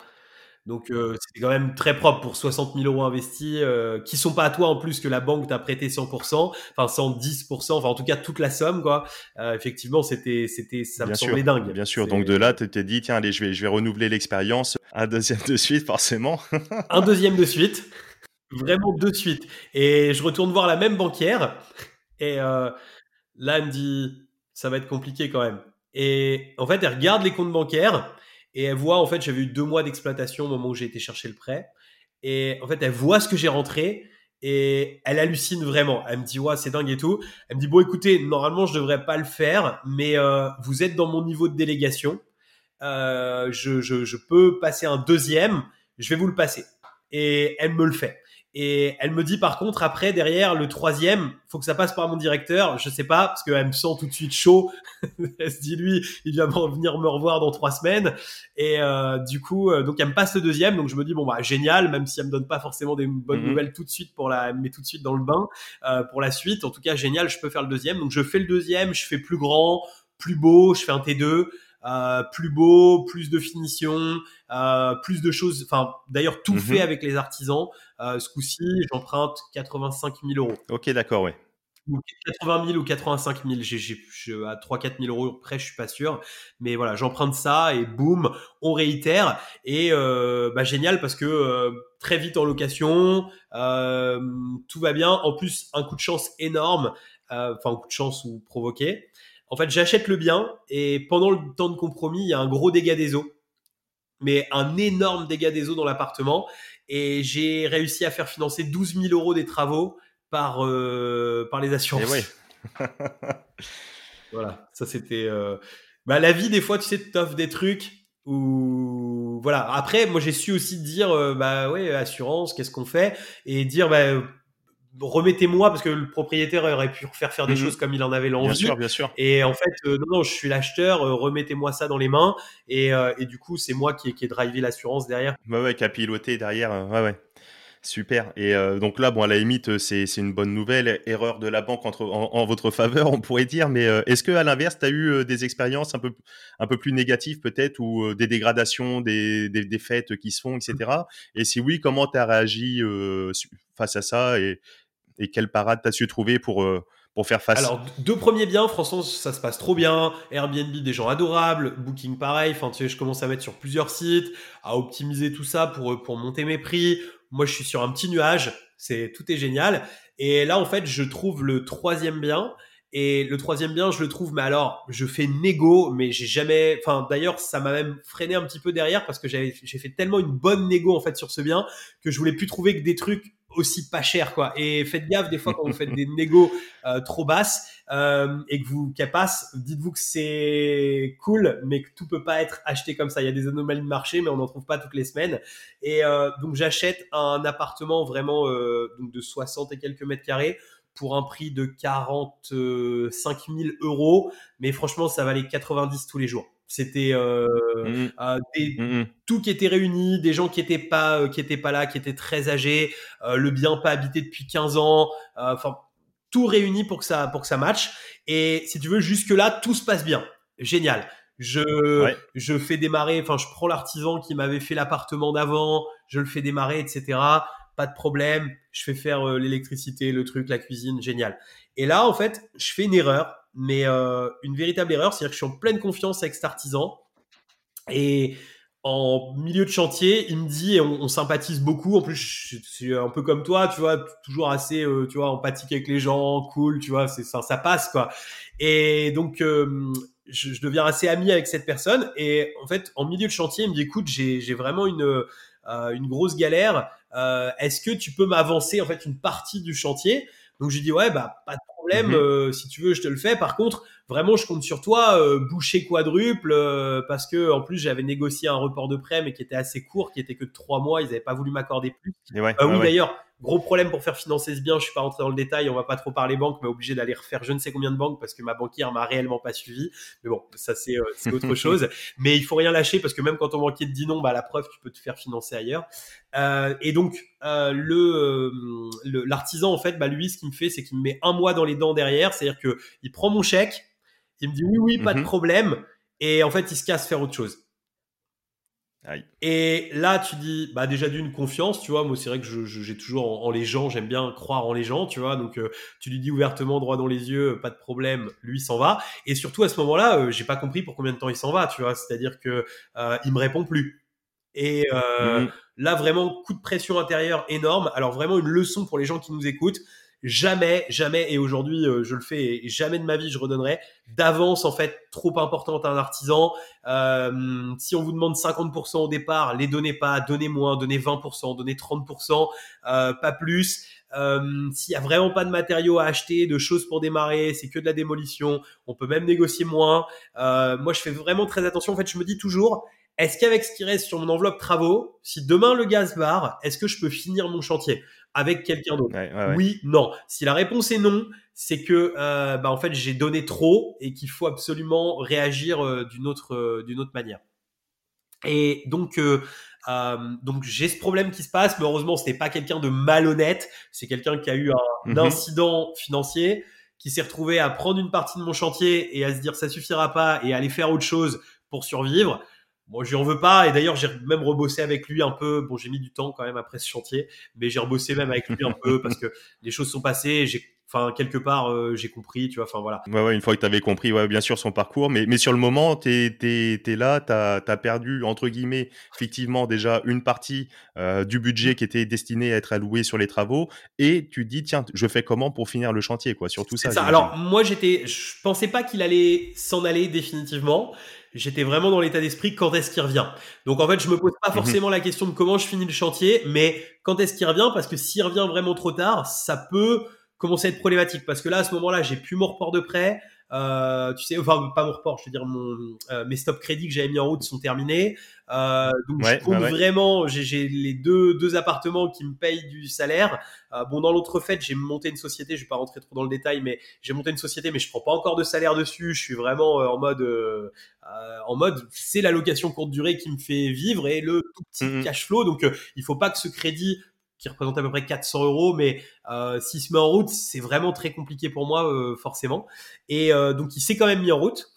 Donc euh, c'est quand même très propre pour 60 000 euros investis, euh, qui sont pas à toi en plus que la banque t'a prêté 100%, enfin 110%, enfin en tout cas toute la somme quoi. Euh, effectivement c'était c'était ça me semblait dingue. Bien sûr. Donc de là tu t'es dit tiens allez je vais je vais renouveler l'expérience, un deuxième de suite forcément. un deuxième de suite, vraiment de suite. Et je retourne voir la même banquière et euh, là elle me dit ça va être compliqué quand même. Et en fait elle regarde les comptes bancaires et elle voit, en fait, j'avais eu deux mois d'exploitation au moment où j'ai été chercher le prêt. Et en fait, elle voit ce que j'ai rentré et elle hallucine vraiment. Elle me dit, ouais, c'est dingue et tout. Elle me dit, bon, écoutez, normalement, je devrais pas le faire, mais euh, vous êtes dans mon niveau de délégation. Euh, je, je, je, peux passer un deuxième. je vais vous le passer. Et elle me le fait. Et elle me dit par contre après derrière le troisième, faut que ça passe par mon directeur. Je sais pas parce qu'elle me sent tout de suite chaud. <laughs> elle se dit lui, il vient venir me revoir dans trois semaines. Et euh, du coup, euh, donc elle me passe le deuxième. Donc je me dis bon bah génial, même si elle me donne pas forcément des bonnes mhm. nouvelles tout de suite pour la, mais tout de suite dans le bain euh, pour la suite. En tout cas génial, je peux faire le deuxième. Donc je fais le deuxième, je fais plus grand, plus beau, je fais un T2. Euh, plus beau, plus de finition, euh, plus de choses. Enfin, d'ailleurs, tout mhm. fait avec les artisans. Euh, ce coup-ci, j'emprunte 85 000 euros. Ok, d'accord, ouais. 80 000 ou 85 000. J'ai, à 3-4 000 euros près, je suis pas sûr. Mais voilà, j'emprunte ça et boum, on réitère. Et bah, génial parce que très vite en location, tout va bien. En plus, un coup de chance énorme. Enfin, un coup de chance ou provoqué. En fait, j'achète le bien et pendant le temps de compromis, il y a un gros dégât des eaux. Mais un énorme dégât des eaux dans l'appartement. Et j'ai réussi à faire financer 12 000 euros des travaux par, euh, par les assurances. Et eh <laughs> voilà, ça c'était. Euh, bah, la vie, des fois, tu sais, t'offres des trucs ou voilà. Après, moi, j'ai su aussi dire, euh, bah ouais, assurance, qu'est-ce qu'on fait? Et dire, bah remettez-moi parce que le propriétaire aurait pu faire faire des mhm. choses comme il en avait l'envie. Bien sûr, bien sûr. Et en fait, euh, non, non, je suis l'acheteur, euh, remettez-moi ça dans les mains. Et, euh, et du coup, c'est moi qui, qui ai drivé l'assurance derrière. Ouais, ouais, qui a piloté derrière. ouais, ouais. Super. Et donc là, bon, à la limite, c'est une bonne nouvelle. Erreur de la banque entre, en, votre faveur, on pourrait dire. Mais est-ce que à l'inverse, tu as eu des expériences un peu, un peu plus négatives peut-être ou des dégradations, des, des, des, fêtes qui se font, etc. Et si oui, comment tu as réagi face à ça? Et, et quelle parade t'as su trouver pour euh, pour faire face? Alors deux premiers biens, franchement ça se passe trop bien. Airbnb des gens adorables, Booking pareil. Enfin tu sais, je commence à mettre sur plusieurs sites, à optimiser tout ça pour euh, pour monter mes prix. Moi je suis sur un petit nuage, c'est tout est génial. Et là en fait je trouve le troisième bien. Et le troisième bien, je le trouve, mais alors, je fais négo, mais j'ai jamais, enfin, d'ailleurs, ça m'a même freiné un petit peu derrière parce que j'ai fait tellement une bonne négo, en fait, sur ce bien, que je voulais plus trouver que des trucs aussi pas cher quoi. Et faites gaffe des fois quand vous faites <laughs> des négos euh, trop basses euh, et que vous capasse dites-vous que c'est cool mais que tout peut pas être acheté comme ça. Il y a des anomalies de marché mais on n'en trouve pas toutes les semaines. Et euh, donc j'achète un appartement vraiment donc de 60 et quelques mètres carrés pour un prix de 45 000 euros. Mais franchement ça valait 90 tous les jours c'était euh, mmh euh, mmh tout qui était réuni, des gens qui étaient pas euh, qui étaient pas là, qui étaient très âgés, le bien pas habité depuis 15 ans, enfin tout réuni pour que ça pour que ça matche. Et si tu veux jusque là tout se passe bien, génial. Je je fais démarrer, enfin je prends l'artisan qui m'avait fait l'appartement d'avant, je le fais démarrer, etc. Pas de problème. Je fais faire l'électricité, le truc, la cuisine, génial. Et là en fait je fais une erreur mais euh, une véritable erreur. C'est-à-dire que je suis en pleine confiance avec cet artisan. Et en milieu de chantier, il me dit, on, sympathise beaucoup. En plus, je, suis un peu comme toi, tu vois, toujours assez, euh, tu vois, empathique avec les gens, cool, tu vois, c'est ça, passe quoi. Et donc, euh, je, je, deviens assez ami avec cette personne. Et en fait, en milieu de chantier, il me dit, écoute, j'ai vraiment une une grosse galère. Est-ce que tu peux m'avancer en fait une partie du chantier? Donc j'ai dit ouais, bah pas de problème. Mhm. Euh, si tu veux, je te le fais. Par contre, vraiment, je compte sur toi, euh, boucher quadruple, euh, parce que en plus, j'avais négocié un report de prêt, mais qui était assez court, qui était que de trois mois. Ils n'avaient pas voulu m'accorder plus. oui, d'ailleurs, Gros problème pour faire financer ce bien, je suis pas rentré dans le détail, on va pas trop parler banque, mais obligé d'aller refaire je ne sais combien de banques parce que ma banquière m'a réellement pas suivi. Mais bon, ça c'est euh, autre <laughs> chose. Mais il faut rien lâcher parce que même quand ton banquier te dit non, bah la preuve tu peux te faire financer ailleurs. Euh, et donc euh, le l'artisan en fait, bah lui ce qu'il me fait, c'est qu'il me met un mois dans les dents derrière, c'est-à-dire que il prend mon chèque, il me dit oui oui pas de mhm. problème, et en fait il se casse faire autre chose. Et là, tu dis, bah déjà d'une confiance, tu vois. Moi, c'est vrai que j'ai toujours en, les gens, j'aime bien croire en les gens, tu vois. Donc, euh, tu lui dis ouvertement, droit dans les yeux, pas de problème, lui s'en va. Et surtout à ce moment-là, euh, j'ai pas compris pour combien de temps il s'en va, tu vois. C'est-à-dire que euh, il me répond plus. Et mmh là, vraiment, coup de pression intérieure énorme. Alors vraiment une leçon pour les gens qui nous écoutent jamais, jamais, et aujourd'hui euh, je le fais, et jamais de ma vie je redonnerai d'avance en fait trop importante à un artisan. Euh, si on vous demande 50% au départ, les donnez pas, donnez moins, donnez 20%, donnez 30%, euh, pas plus. Euh, S'il y a vraiment pas de matériaux à acheter, de choses pour démarrer, c'est que de la démolition, on peut même négocier moins. Euh, moi je fais vraiment très attention. En fait, je me dis toujours, est-ce qu'avec ce qui reste sur mon enveloppe travaux, si demain le gaz barre, est-ce que je peux finir mon chantier? Avec quelqu'un d'autre Oui, non. Si la réponse est non, c'est que euh, bah, en fait j'ai donné trop et qu'il faut absolument réagir euh, d'une autre euh, d'une autre manière. Et donc donc j'ai ce problème qui se passe, mais heureusement ce n'est pas quelqu'un de malhonnête, c'est quelqu'un qui a eu un, mhm. incident financier, qui s'est retrouvé à prendre une partie de mon chantier et à se dire ça suffira pas et à aller faire autre chose pour survivre. Bon, je lui en veux pas. Et d'ailleurs, j'ai même rebossé avec lui un peu. Bon, j'ai mis du temps quand même après ce chantier, mais j'ai rebossé même avec lui un peu parce que <laughs> les choses sont passées. J'ai enfin quelque part euh, j'ai compris tu vois enfin voilà ouais, ouais une fois que tu avais compris ouais bien sûr son parcours mais mais sur le moment tu es, es, là tu as, perdu entre guillemets effectivement déjà une partie euh, du budget qui était destiné à être alloué sur les travaux et tu dis tiens je fais comment pour finir le chantier quoi? Sur tout ça, ça. alors moi j'étais je pensais pas qu'il allait s'en aller définitivement j'étais vraiment dans l'état d'esprit quand est-ce qu'il revient? Donc en fait, je me pose pas mhm. forcément la question de comment je finis le chantier, mais quand est-ce qu'il revient? Parce que s'il revient vraiment trop tard, ça peut commencer à être problématique parce que là à ce moment-là j'ai plus mon report de prêt euh, tu sais enfin pas mon report je veux dire mon euh, mes stop crédits que j'avais mis en route sont terminés. Euh, donc je compte vraiment j'ai les deux deux appartements qui me payent du salaire. Bon dans l'autre fait j'ai monté une société je vais pas rentrer trop dans le détail mais j'ai monté une société mais je prends pas encore de salaire dessus. Je suis vraiment en mode en mode c'est la location courte durée qui me fait vivre et le tout petit mmh cash flow. Donc il faut pas que ce crédit qui représente à peu près 400 euros, mais euh, s'il se met en route, c'est vraiment très compliqué pour moi, euh, forcément. Et euh, donc, il s'est quand même mis en route,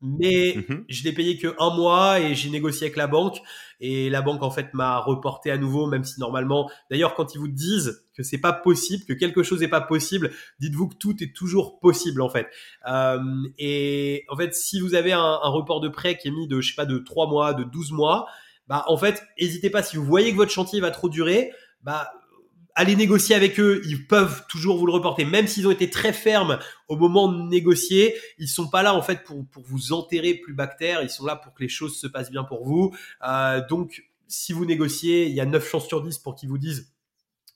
mais mhm. je l'ai payé que un mois et j'ai négocié avec la banque. Et la banque, en fait, m'a reporté à nouveau, même si normalement, d'ailleurs, quand ils vous disent que c'est pas possible, que quelque chose n'est pas possible, dites-vous que tout est toujours possible, en fait. Euh, et en fait, si vous avez un, un report de prêt qui est mis de, je sais pas, de 3 mois, de 12 mois, bah, en fait, n'hésitez pas, si vous voyez que votre chantier va trop durer, bah allez négocier avec eux, ils peuvent toujours vous le reporter, même s'ils ont été très fermes au moment de négocier, ils sont pas là en fait pour, pour vous enterrer plus bactère, ils sont là pour que les choses se passent bien pour vous. Euh, donc si vous négociez, il y a 9 chances sur 10 pour qu'ils vous disent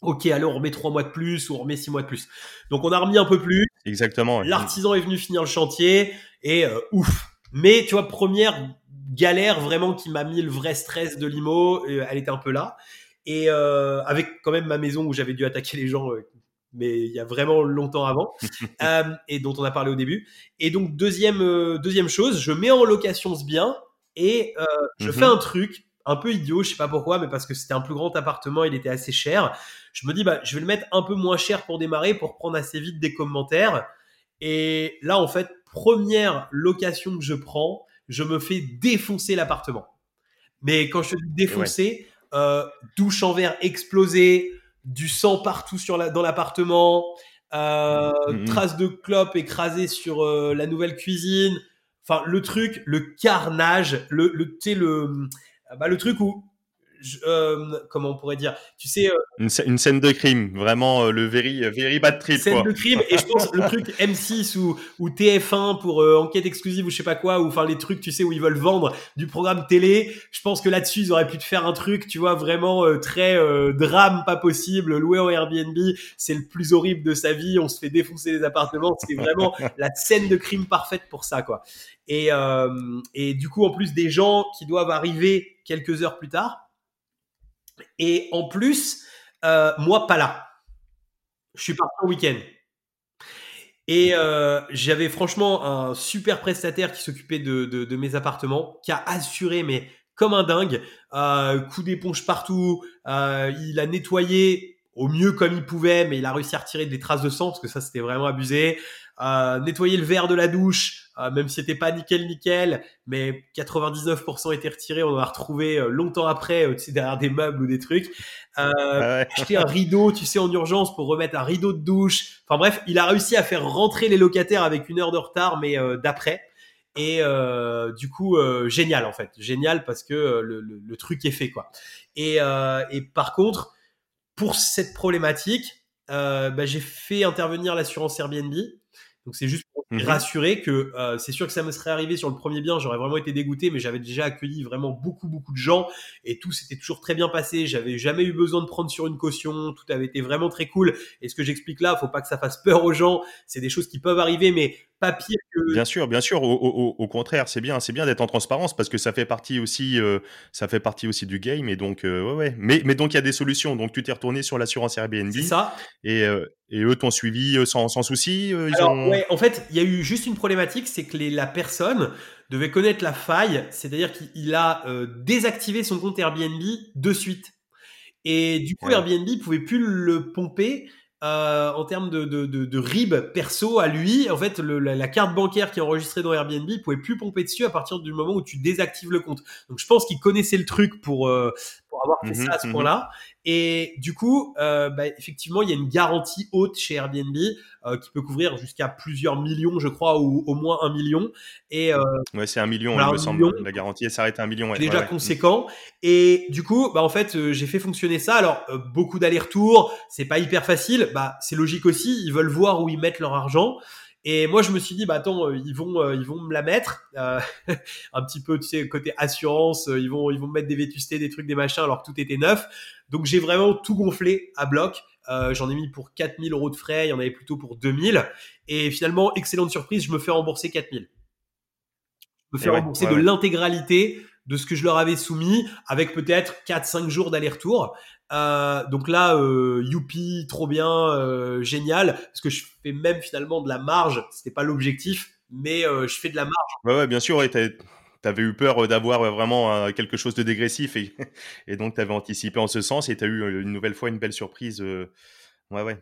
Ok, alors on remet 3 mois de plus ou on remet 6 mois de plus. Donc on a remis un peu plus. Exactement. L'artisan est venu finir le chantier et euh, ouf. Mais tu vois, première galère vraiment qui m'a mis le vrai stress de l'IMO, euh, elle était un peu là. Et euh, avec quand même ma maison où j'avais dû attaquer les gens, euh, mais il y a vraiment longtemps avant, <laughs> euh, et dont on a parlé au début. Et donc deuxième euh, deuxième chose, je mets en location ce bien et euh, je fais mhm. un truc un peu idiot, je sais pas pourquoi, mais parce que c'était un plus grand appartement, il était assez cher. Je me dis bah je vais le mettre un peu moins cher pour démarrer, pour prendre assez vite des commentaires. Et là en fait première location que je prends, je me fais défoncer l'appartement. Mais quand je te dis défoncer, euh, douche en verre explosée, du sang partout sur la, dans l'appartement, euh, mm-hmm. traces de clopes écrasées sur euh, la nouvelle cuisine. Enfin, le truc, le carnage, le, le, le, bah, le truc où euh, comment on pourrait dire Tu sais, euh, une, scène de crime, vraiment euh, le very, very bad trip. Scène de crime et je pense le truc M6 ou, ou TF1 pour enquête exclusive ou je sais pas quoi ou enfin les trucs tu sais où ils veulent vendre du programme télé. Je pense que là-dessus ils auraient pu te faire un truc, tu vois, vraiment très drame pas possible. Loué au Airbnb, c'est le plus horrible de sa vie. On se fait défoncer les appartements. C'est vraiment <laughs> la scène de crime parfaite pour ça quoi. Et, et du coup en plus des gens qui doivent arriver quelques heures plus tard et en plus, euh, moi, pas là. Je suis parti en week-end. Et euh, j'avais franchement un super prestataire qui s'occupait de, mes appartements, qui a assuré, mais comme un dingue, euh, coup d'éponge partout. Il a nettoyé au mieux comme il pouvait, mais il a réussi à retirer des traces de sang parce que ça c'était vraiment abusé. Euh, nettoyer le verre de la douche, euh, même si c'était pas nickel nickel, mais 99% était retiré, on en a retrouvé euh, longtemps après, tu sais, derrière des meubles ou des trucs. Euh, <laughs> Acheter un rideau, tu sais, en urgence pour remettre un rideau de douche. Enfin bref, il a réussi à faire rentrer les locataires avec une heure de retard, mais d'après. Et euh, du coup, euh, génial en fait, génial parce que le, le, le, truc est fait quoi. Et, euh, et par contre, pour cette problématique, bah, j'ai fait intervenir l'assurance Airbnb Donc c'est juste pour mmh rassurer que euh, c'est sûr que ça me serait arrivé sur le premier bien, j'aurais vraiment été dégoûté, mais j'avais déjà accueilli vraiment beaucoup beaucoup de gens et tout s'était toujours très bien passé. J'avais jamais eu besoin de prendre sur une caution, tout avait été vraiment très cool. Et ce que j'explique là, faut pas que ça fasse peur aux gens. C'est des choses qui peuvent arriver, mais pas pire que. Bien sûr, bien sûr. Au, contraire, c'est bien, c'est bien d'être en transparence parce que ça fait partie aussi, euh, ça fait partie aussi du game et donc euh, ouais ouais. Mais mais donc il y a des solutions. Donc tu t'es retourné sur l'assurance Airbnb. C'est ça. Et et eux t'ont suivi sans, sans souci. ils ont... ouais, en fait, il y a eu juste une problématique, c'est que la personne devait connaître la faille, c'est-à-dire qu'il a euh, désactivé son compte Airbnb de suite. Et du coup, Airbnb pouvait plus le pomper euh, en termes de, de, de, RIB perso à lui. En fait, la, carte bancaire qui est enregistrée dans Airbnb pouvait plus pomper dessus à partir du moment où tu désactives le compte. Donc, je pense qu'il connaissait le truc pour, euh, pour avoir fait mhm, ça à ce mhm. point-là. Et du coup, euh, bah, effectivement, il y a une garantie haute chez Airbnb euh, qui peut couvrir jusqu'à plusieurs millions, je crois, ou au moins un million. Et euh, ouais, c'est un million, il me semble. La garantie, s'arrête à un million. déjà conséquent. Et du coup, bah en fait, euh, j'ai fait fonctionner ça. Alors, euh, beaucoup d'allers-retours, c'est pas hyper facile. Bah, c'est logique aussi. Ils veulent voir où ils mettent leur argent. Et moi, je me suis dit, bah attends, euh, ils vont, euh, ils vont me la mettre, euh, <laughs> un petit peu, tu sais, côté assurance, ils vont, ils vont me mettre des vétustés, des trucs, des machins, alors que tout était neuf. Donc j'ai vraiment tout gonflé à bloc. J'en ai mis pour 4000 euros de frais, il y en avait plutôt pour 2000. Et finalement, excellente surprise, je me fais rembourser 4000. Je me fais rembourser de l'intégralité de ce que je leur avais soumis, avec peut-être 4-5 jours d'aller-retour. Euh, donc là, euh, youpi, trop bien, euh, génial, parce que je fais même finalement de la marge. C'était pas l'objectif, mais euh, je fais de la marge. Ouais, ouais bien sûr. Ouais, T'avais eu peur d'avoir vraiment quelque chose de dégressif et, <laughs> et donc t'avais anticipé en ce sens et t'as eu une nouvelle fois une belle surprise. ouais, ouais.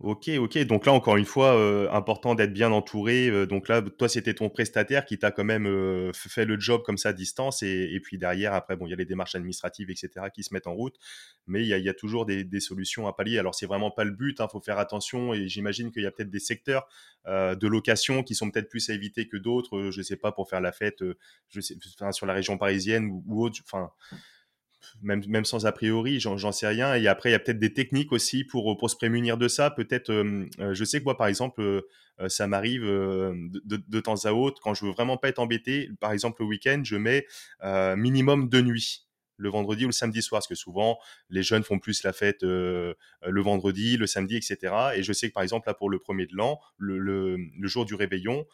Ok, ok. Donc là, encore une fois, euh, important d'être bien entouré. Euh, donc là, toi, c'était ton prestataire qui t'a quand même euh, fait le job comme ça à distance. Et, puis derrière, après, bon, il y a les démarches administratives, etc., qui se mettent en route. Mais il y a, toujours des, solutions à pallier. Alors, c'est vraiment pas le but. Il hein, faut faire attention. Et j'imagine qu'il y a peut-être des secteurs de location qui sont peut-être plus à éviter que d'autres. je sais pas pour faire la fête. sur la région parisienne ou, ou autre. Enfin même, sans a priori, j'en sais rien. Et après, il y a peut-être des techniques aussi pour, se prémunir de ça. Peut-être, euh, euh, je sais que moi, par exemple, euh, ça m'arrive de, temps à autre, quand je veux vraiment pas être embêté, par exemple, le week-end, je mets minimum deux nuits le vendredi ou le samedi soir, parce que souvent les jeunes font plus la fête le vendredi, le samedi, etc. Et je sais que par exemple là pour le premier de l'an, le, jour du réveillon,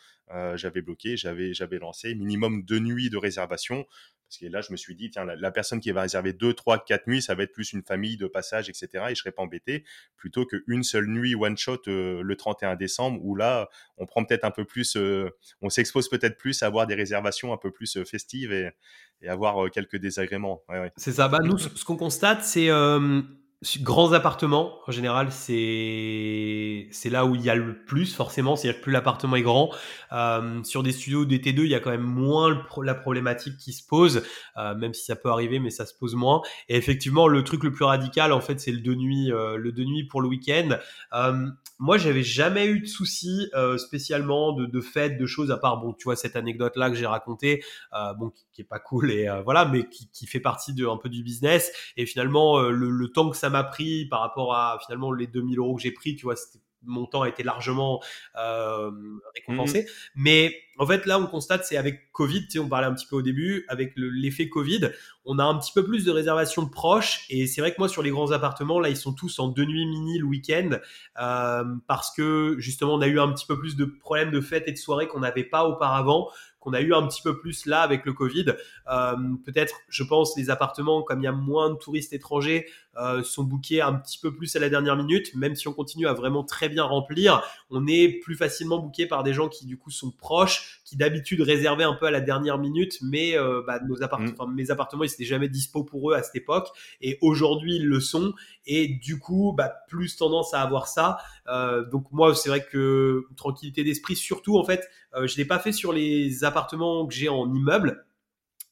j'avais bloqué, j'avais j'avais lancé minimum deux nuits de réservation parce que là, je me suis dit, tiens, la, personne qui va réserver 2, 3, 4 nuits, ça va être plus une famille de passage, etc. Et je ne serais pas embêté, plutôt qu'une seule nuit one shot euh, le 31 décembre, où là, on prend peut-être un peu plus, euh, on s'expose peut-être plus à avoir des réservations un peu plus euh, festives et, avoir quelques désagréments. C'est ça. Bah, nous, ce qu'on constate, c'est Grands appartements, en général, c'est là où il y a le plus forcément. C'est-à-dire que plus l'appartement est grand. Euh, sur des studios d'été 2 il y a quand même moins la problématique qui se pose, euh, même si ça peut arriver, mais ça se pose moins. Et effectivement, le truc le plus radical, en fait, c'est le de nuit, euh, le de nuit pour le week-end. Euh, moi, j'avais jamais eu de soucis spécialement de, de fêtes, de choses à part bon, tu vois cette anecdote là que j'ai racontée, bon qui, qui, est pas cool et voilà, mais qui, qui, fait partie de un peu du business. Et finalement, le, le, temps que ça m'a pris par rapport à finalement les 2000 euros que j'ai pris, tu vois, mon temps a été largement euh, récompensé. Mmh. Mais en fait, là, on constate, c'est avec Covid, tu sais, on parlait un petit peu au début, avec l'effet Covid, on a un petit peu plus de réservations proches. Et c'est vrai que moi, sur les grands appartements, là, ils sont tous en deux nuits mini le week-end, euh, parce que justement, on a eu un petit peu plus de problèmes de fêtes et de soirées qu'on n'avait pas auparavant qu'on a eu un petit peu plus là avec le Covid. Euh, peut-être, je pense, les appartements, comme il y a moins de touristes étrangers, sont bookés un petit peu plus à la dernière minute. Même si on continue à vraiment très bien remplir, on est plus facilement booké par des gens qui du coup sont proches, qui d'habitude réservaient un peu à la dernière minute, mais euh, bah, nos mm. mes appartements, ils n'étaient jamais dispo pour eux à cette époque, et aujourd'hui ils le sont. Et du coup, bah, plus tendance à avoir ça. Euh, donc moi, c'est vrai que tranquillité d'esprit, surtout en fait, euh, je l'ai pas fait sur les appartements que j'ai en immeuble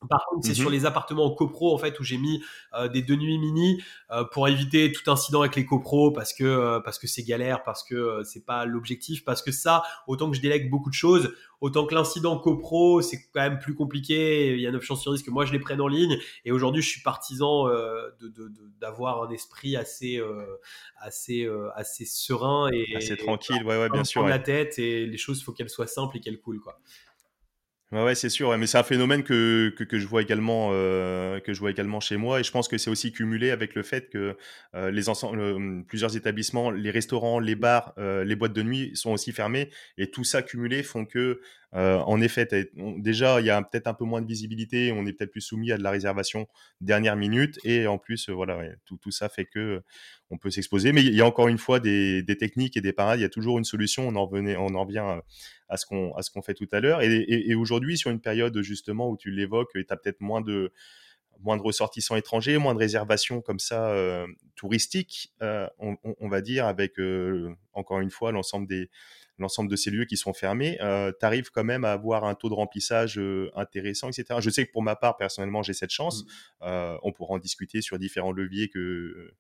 Par contre, c'est sur Mhm. les appartements en copro en fait où j'ai mis euh, des deux nuits mini euh, pour éviter tout incident avec les copros parce que euh, parce que c'est galère, parce que c'est pas l'objectif, parce que ça, autant que je délègue beaucoup de choses, autant que l'incident copro c'est quand même plus compliqué. Il y a 9 chances sur 10 que moi je les prenne en ligne. Et aujourd'hui, je suis partisan euh, de de- de- d'avoir un esprit assez assez assez serein et Assez tranquille, ouais, ouais, bien sûr. ouais. la tête et les choses faut qu'elles soient simples et qu'elles coulent quoi. Ouais, ouais, c'est sûr, ouais, mais c'est un phénomène que, que, que je vois également, euh, que je vois également chez moi, et je pense que c'est aussi cumulé avec le fait que euh, les euh, plusieurs établissements, les restaurants, les bars, euh, les boîtes de nuit sont aussi fermés, et tout ça cumulé font que, euh, en effet, déjà il y a peut-être un peu moins de visibilité, on est peut-être plus soumis à de la réservation dernière minute, et en plus, euh, voilà, tout, tout ça fait que on peut s'exposer, mais il y a encore une fois des, des techniques et des parades, il y a toujours une solution, on en revenait, on en revient à ce qu'on fait tout à l'heure. Et, aujourd'hui, sur une période justement où tu l'évoques, tu as peut-être moins de moins de ressortissants étrangers, moins de réservations comme ça euh, touristiques, euh, on, va dire, avec euh, encore une fois l'ensemble des l'ensemble de ces lieux qui sont fermés, euh, tu arrives quand même à avoir un taux de remplissage euh, intéressant, etc. Je sais que pour ma part, personnellement, j'ai cette chance. Mmh. Euh, on pourra en discuter sur différents leviers que.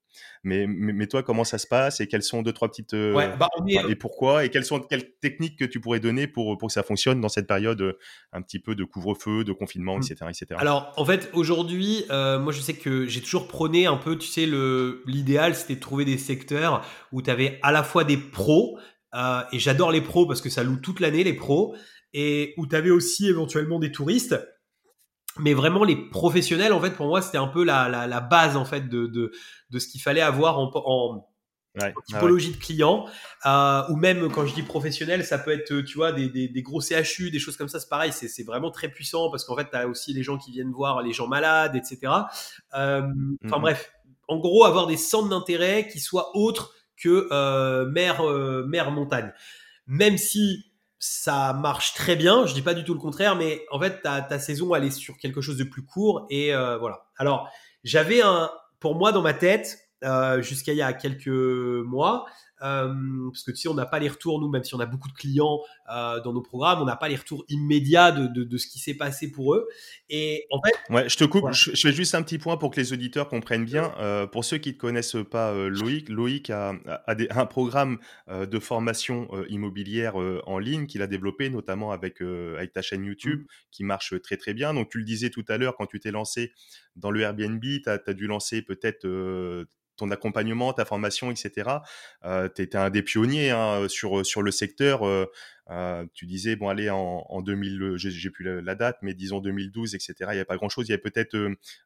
Mais, mais, mais, toi, comment ça se passe et quelles sont deux trois petites euh, ouais, bah est... et pourquoi et quelles sont quelles techniques que tu pourrais donner pour pour que ça fonctionne dans cette période un petit peu de couvre-feu, de confinement, etc., etc. Alors, en fait, aujourd'hui, moi, je sais que j'ai toujours prôné un peu, tu sais, l'idéal, c'était de trouver des secteurs où tu avais à la fois des pros, euh, et j'adore les pros parce que ça loue toute l'année, les pros, et où tu avais aussi éventuellement des touristes. Mais vraiment, les professionnels, en fait, pour moi, c'était un peu la, la, la, base, en fait, de, de, de ce qu'il fallait avoir en, en, Ouais, typologie ouais. de clients, euh, ou même quand je dis professionnel, ça peut être, tu vois, des, des, des gros CHU, des choses comme ça, c'est pareil, c'est vraiment très puissant parce qu'en fait, tu as aussi les gens qui viennent voir les gens malades, etc. Euh, enfin Mm -hmm. bref, en gros, avoir des centres d'intérêt qui soient autres que euh, mer, euh, mer montagne. Même si ça marche très bien, je dis pas du tout le contraire, mais en fait, ta, saison, elle est sur quelque chose de plus court et euh, voilà. Alors, j'avais un, pour moi, dans ma tête, jusqu'à il y a quelques mois. Euh, parce que tu sais, on n'a pas les retours, nous, même si on a beaucoup de clients euh, dans nos programmes, on n'a pas les retours immédiats de, de, de ce qui s'est passé pour eux. Et en fait. Ouais, je te coupe, ouais. je, je, fais juste un petit point pour que les auditeurs comprennent bien. Euh, pour ceux qui ne connaissent pas Loïc, Loïc a, a, des, un programme de formation immobilière en ligne qu'il a développé, notamment avec, avec ta chaîne YouTube, mmh. qui marche très très bien. Donc, tu le disais tout à l'heure, quand tu t'es lancé dans le Airbnb, tu as, as, dû lancer peut-être ton accompagnement, ta formation, etc. Tu étais un des pionniers hein, sur, le secteur. Euh, tu disais, bon, allez, en, en 2000, j'ai plus la, la, date, mais disons 2012, etc. Il n'y avait pas grand-chose. Il y avait peut-être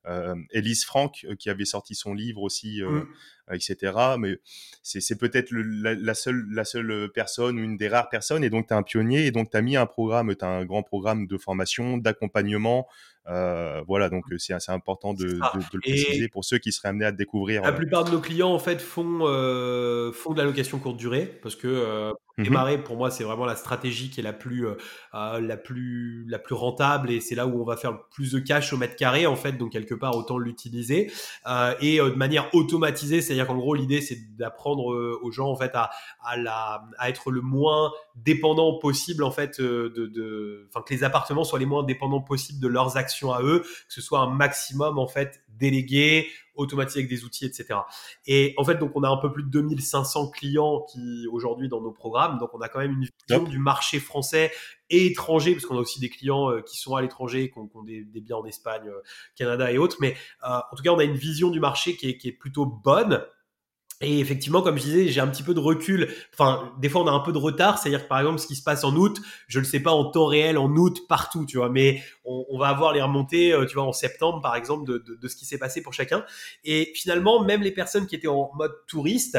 euh, Elise Franck qui avait sorti son livre aussi, mmh. etc. Mais c'est peut-être la, la, seule, la seule personne une des rares personnes. Et donc, tu es un pionnier. Et donc, tu as mis un programme, tu as un grand programme de formation, d'accompagnement. Euh, voilà, donc c'est assez important de, de, de, le préciser et pour ceux qui seraient amenés à découvrir. La plupart de nos clients, en fait, font, euh, font de la location courte durée parce que euh. Démarrer, pour moi, c'est vraiment la stratégie qui est la plus, euh, la plus, la plus rentable et c'est là où on va faire le plus de cash au mètre carré, en fait. Donc, quelque part, autant l'utiliser euh, et de manière automatisée. C'est-à-dire qu'en gros, l'idée, c'est d'apprendre aux gens, en fait, à, à, la, à être le moins dépendant possible, en fait, de, de, enfin, que les appartements soient les moins dépendants possible de leurs actions à eux, que ce soit un maximum, en fait, délégué, automatisé avec des outils, etc. Et en fait, donc, on a un peu plus de 2500 clients qui, aujourd'hui, dans nos programmes. Donc, on a quand même une vision Yep. du marché français et étranger, parce qu'on a aussi des clients euh, qui sont à l'étranger, qui ont, qui ont des, des, biens en Espagne, euh, Canada et autres. Mais euh, en tout cas, on a une vision du marché qui est, qui est plutôt bonne. Et effectivement, comme je disais, j'ai un petit peu de recul. Enfin, des fois, on a un peu de retard. C'est-à-dire que, par exemple, ce qui se passe en août, je ne le sais pas en temps réel, en août, partout, tu vois. Mais on, va avoir les remontées, euh, tu vois, en septembre, par exemple, de, de, de, ce qui s'est passé pour chacun. Et finalement, même les personnes qui étaient en mode touriste,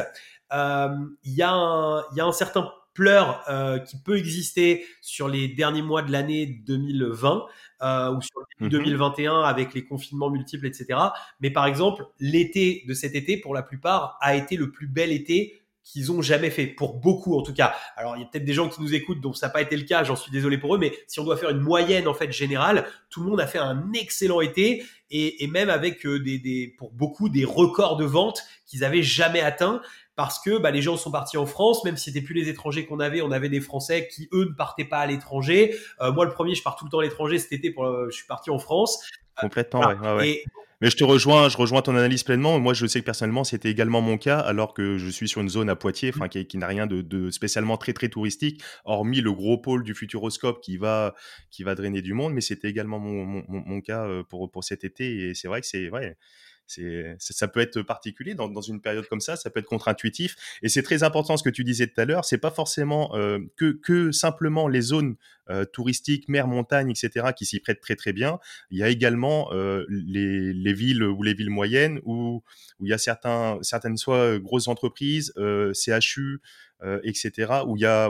euh, il y, a un, y a un certain pleur euh, qui peut exister sur les derniers mois de l'année 2020 euh, ou sur Mhm. 2021 avec les confinements multiples, etc. Mais par exemple, l'été de cet été, pour la plupart, a été le plus bel été qu'ils ont jamais fait, pour beaucoup en tout cas. Alors il y a peut-être des gens qui nous écoutent dont ça n'a pas été le cas, j'en suis désolé pour eux, mais si on doit faire une moyenne en fait générale, tout le monde a fait un excellent été et, et même avec euh, des, des, pour beaucoup des records de vente qu'ils avaient jamais atteints parce que bah, les gens sont partis en France, même si c'était plus les étrangers qu'on avait, on avait des Français qui eux ne partaient pas à l'étranger. Euh, moi le premier, je pars tout le temps à l'étranger. Cet été, pour, euh, je suis parti en France. Complètement, ouais. Mais je te rejoins, je rejoins ton analyse pleinement. Moi, je sais que personnellement, c'était également mon cas, alors que je suis sur une zone à Poitiers, enfin, qui, qui n'a rien de, de, spécialement très très touristique, hormis le gros pôle du Futuroscope qui va qui va drainer du monde. Mais c'était également mon, mon, mon, cas euh, pour pour cet été, et c'est vrai que c'est ouais ça peut être particulier dans, une période comme ça, ça peut être contre-intuitif. Et c'est très important ce que tu disais tout à l'heure. C'est pas forcément euh, que, simplement les zones euh, touristiques, mer, montagne, etc., qui s'y prêtent très très bien. Il y a également euh, les, les, villes ou les villes moyennes où, il y a certaines soit grosses entreprises, CHU, etc., où il y a,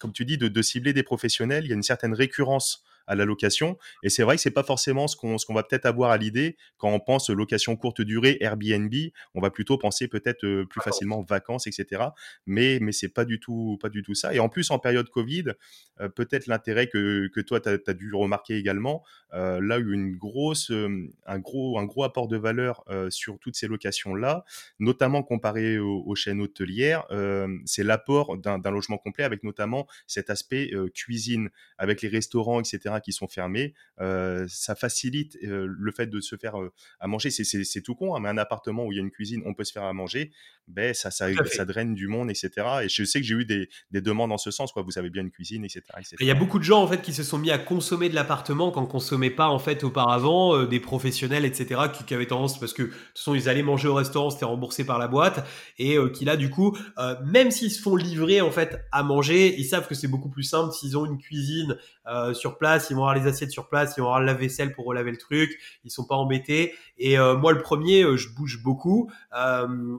comme tu dis, de cibler des professionnels. Il y a une certaine récurrence à la location. Et c'est vrai que c'est pas forcément ce qu'on ce qu'on va peut-être avoir à l'idée quand on pense location courte durée, Airbnb. On va plutôt penser peut-être euh, plus facilement vacances, etc. Mais mais c'est pas du tout pas du tout ça. Et en plus en période Covid, euh, peut-être l'intérêt que que toi tu as, dû remarquer également, euh, là une grosse un gros un gros apport de valeur sur toutes ces locations là, notamment comparé aux, chaînes hôtelières, c'est l'apport d'un logement complet avec notamment cet aspect cuisine avec les restaurants, etc qui sont fermés, ça facilite le fait de se faire à manger. C'est tout con, hein, mais un appartement où il y a une cuisine, on peut se faire à manger, ben ça, ça, ça draine du monde, etc. Et je sais que j'ai eu des, des, demandes en ce sens, quoi. Vous avez bien une cuisine, etc. Il y a beaucoup de gens en fait qui se sont mis à consommer de l'appartement quand consommaient pas en fait auparavant, des professionnels, etc. Qui, qui, avaient tendance parce que de toute façon ils allaient manger au restaurant, c'était remboursé par la boîte, et qui là du coup, même s'ils se font livrer en fait à manger, ils savent que c'est beaucoup plus simple s'ils ont une cuisine sur place ils vont avoir les assiettes sur place, ils vont avoir la vaisselle pour relaver le truc, ils sont pas embêtés. Et euh, moi, le premier, euh, je bouge beaucoup euh,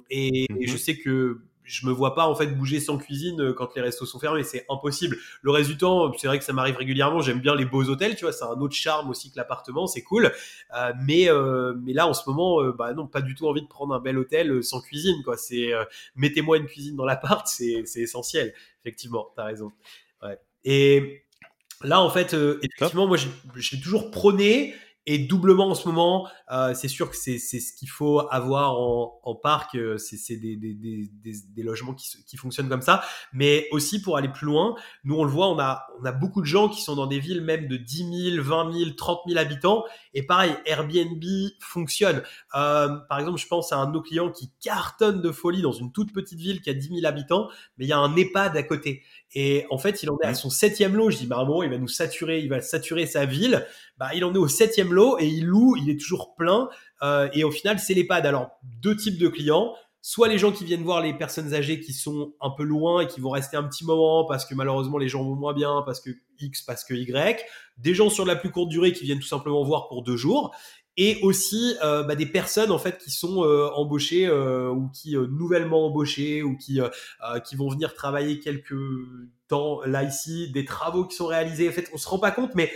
et, mhm. je sais que je me vois pas en fait bouger sans cuisine quand les restos sont fermés, c'est impossible. Le reste du temps, c'est vrai que ça m'arrive régulièrement. J'aime bien les beaux hôtels, tu vois, c'est un autre charme aussi que l'appartement, c'est cool. mais mais là en ce moment, bah non, pas du tout envie de prendre un bel hôtel sans cuisine, quoi. C'est mettez-moi une cuisine dans l'appart, <laughs> c'est c'est essentiel. Effectivement, t'as raison. Ouais. Et Là, en fait, euh, effectivement, moi, j'ai toujours prôné et doublement en ce moment, euh, c'est sûr que c'est ce qu'il faut avoir en, en parc, euh, c'est des, des, des, des, logements qui, qui fonctionnent comme ça. Mais aussi pour aller plus loin, nous on le voit, on a, on a beaucoup de gens qui sont dans des villes même de 10 000, 20 000, 30 000 habitants. Et pareil, Airbnb fonctionne. Euh, par exemple, je pense à un de nos clients qui cartonne de folie dans une toute petite ville qui a 10 000 habitants, mais il y a un EHPAD à côté. Et en fait, il en est à son septième lot. Je dis, bah, à un moment, il va nous saturer, il va saturer sa ville. Bah, il en est au septième lot et il loue, il est toujours plein. Euh, et au final, c'est l'EHPAD. Alors, deux types de clients. Soit les gens qui viennent voir les personnes âgées qui sont un peu loin et qui vont rester un petit moment parce que malheureusement les gens vont moins bien, parce que X, parce que Y. Des gens sur la plus courte durée qui viennent tout simplement voir pour deux jours et aussi euh, bah, des personnes en fait qui sont euh, embauchées euh, ou qui euh, nouvellement embauchées ou qui euh, qui vont venir travailler quelques temps là ici, des travaux qui sont réalisés. En fait, on se rend pas compte, mais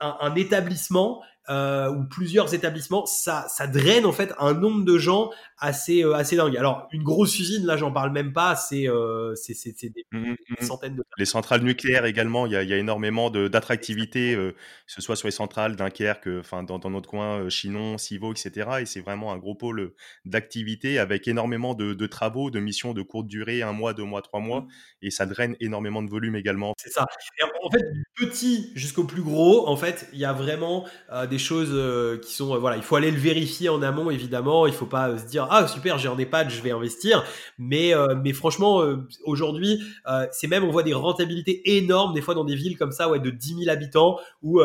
un, un établissement euh, ou plusieurs établissements, ça, ça draine en fait un nombre de gens assez, euh, assez dingue. Alors une grosse usine, là, j'en parle même pas, c'est, euh, c'est, des, mmh, mmh, mmh. centaines de. Les centrales nucléaires également, il y a, il y a énormément de, d'attractivité, euh, que ce soit sur les centrales, Dunkerque, enfin dans, dans notre coin, Chinon, Civaux, etc. Et c'est vraiment un gros pôle d'activité avec énormément de, de, travaux, de missions de courte durée, un mois, deux mois, trois mois, et ça draine énormément de volume également. C'est ça. Et en fait, du petit jusqu'au plus gros, en fait, il y a vraiment des des choses euh, qui sont euh, voilà, il faut aller le vérifier en amont évidemment. Il faut pas euh, se dire ah super j'ai un EHPAD, je vais investir. Mais mais franchement aujourd'hui c'est même on voit des rentabilités énormes des fois dans des villes comme ça ouais de 10 000 habitants où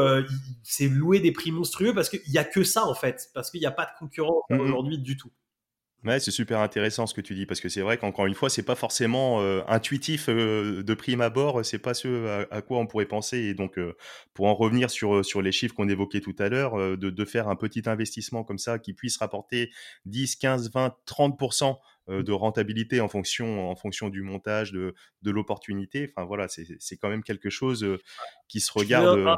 c'est louer des prix monstrueux parce qu'il y a que ça en fait parce qu'il n'y a pas de concurrence mmh aujourd'hui du tout. Ouais, c'est super intéressant ce que tu dis parce que c'est vrai qu'encore une fois, c'est pas forcément euh, intuitif euh, de prime abord, c'est pas ce à, quoi on pourrait penser. Et donc, euh, pour en revenir sur, sur les chiffres qu'on évoquait tout à l'heure, de, de, faire un petit investissement comme ça qui puisse rapporter 10, 15, 20, 30% de rentabilité en fonction, en fonction du montage, de, de l'opportunité. Enfin voilà, c'est quand même quelque chose qui se regarde. Un, un,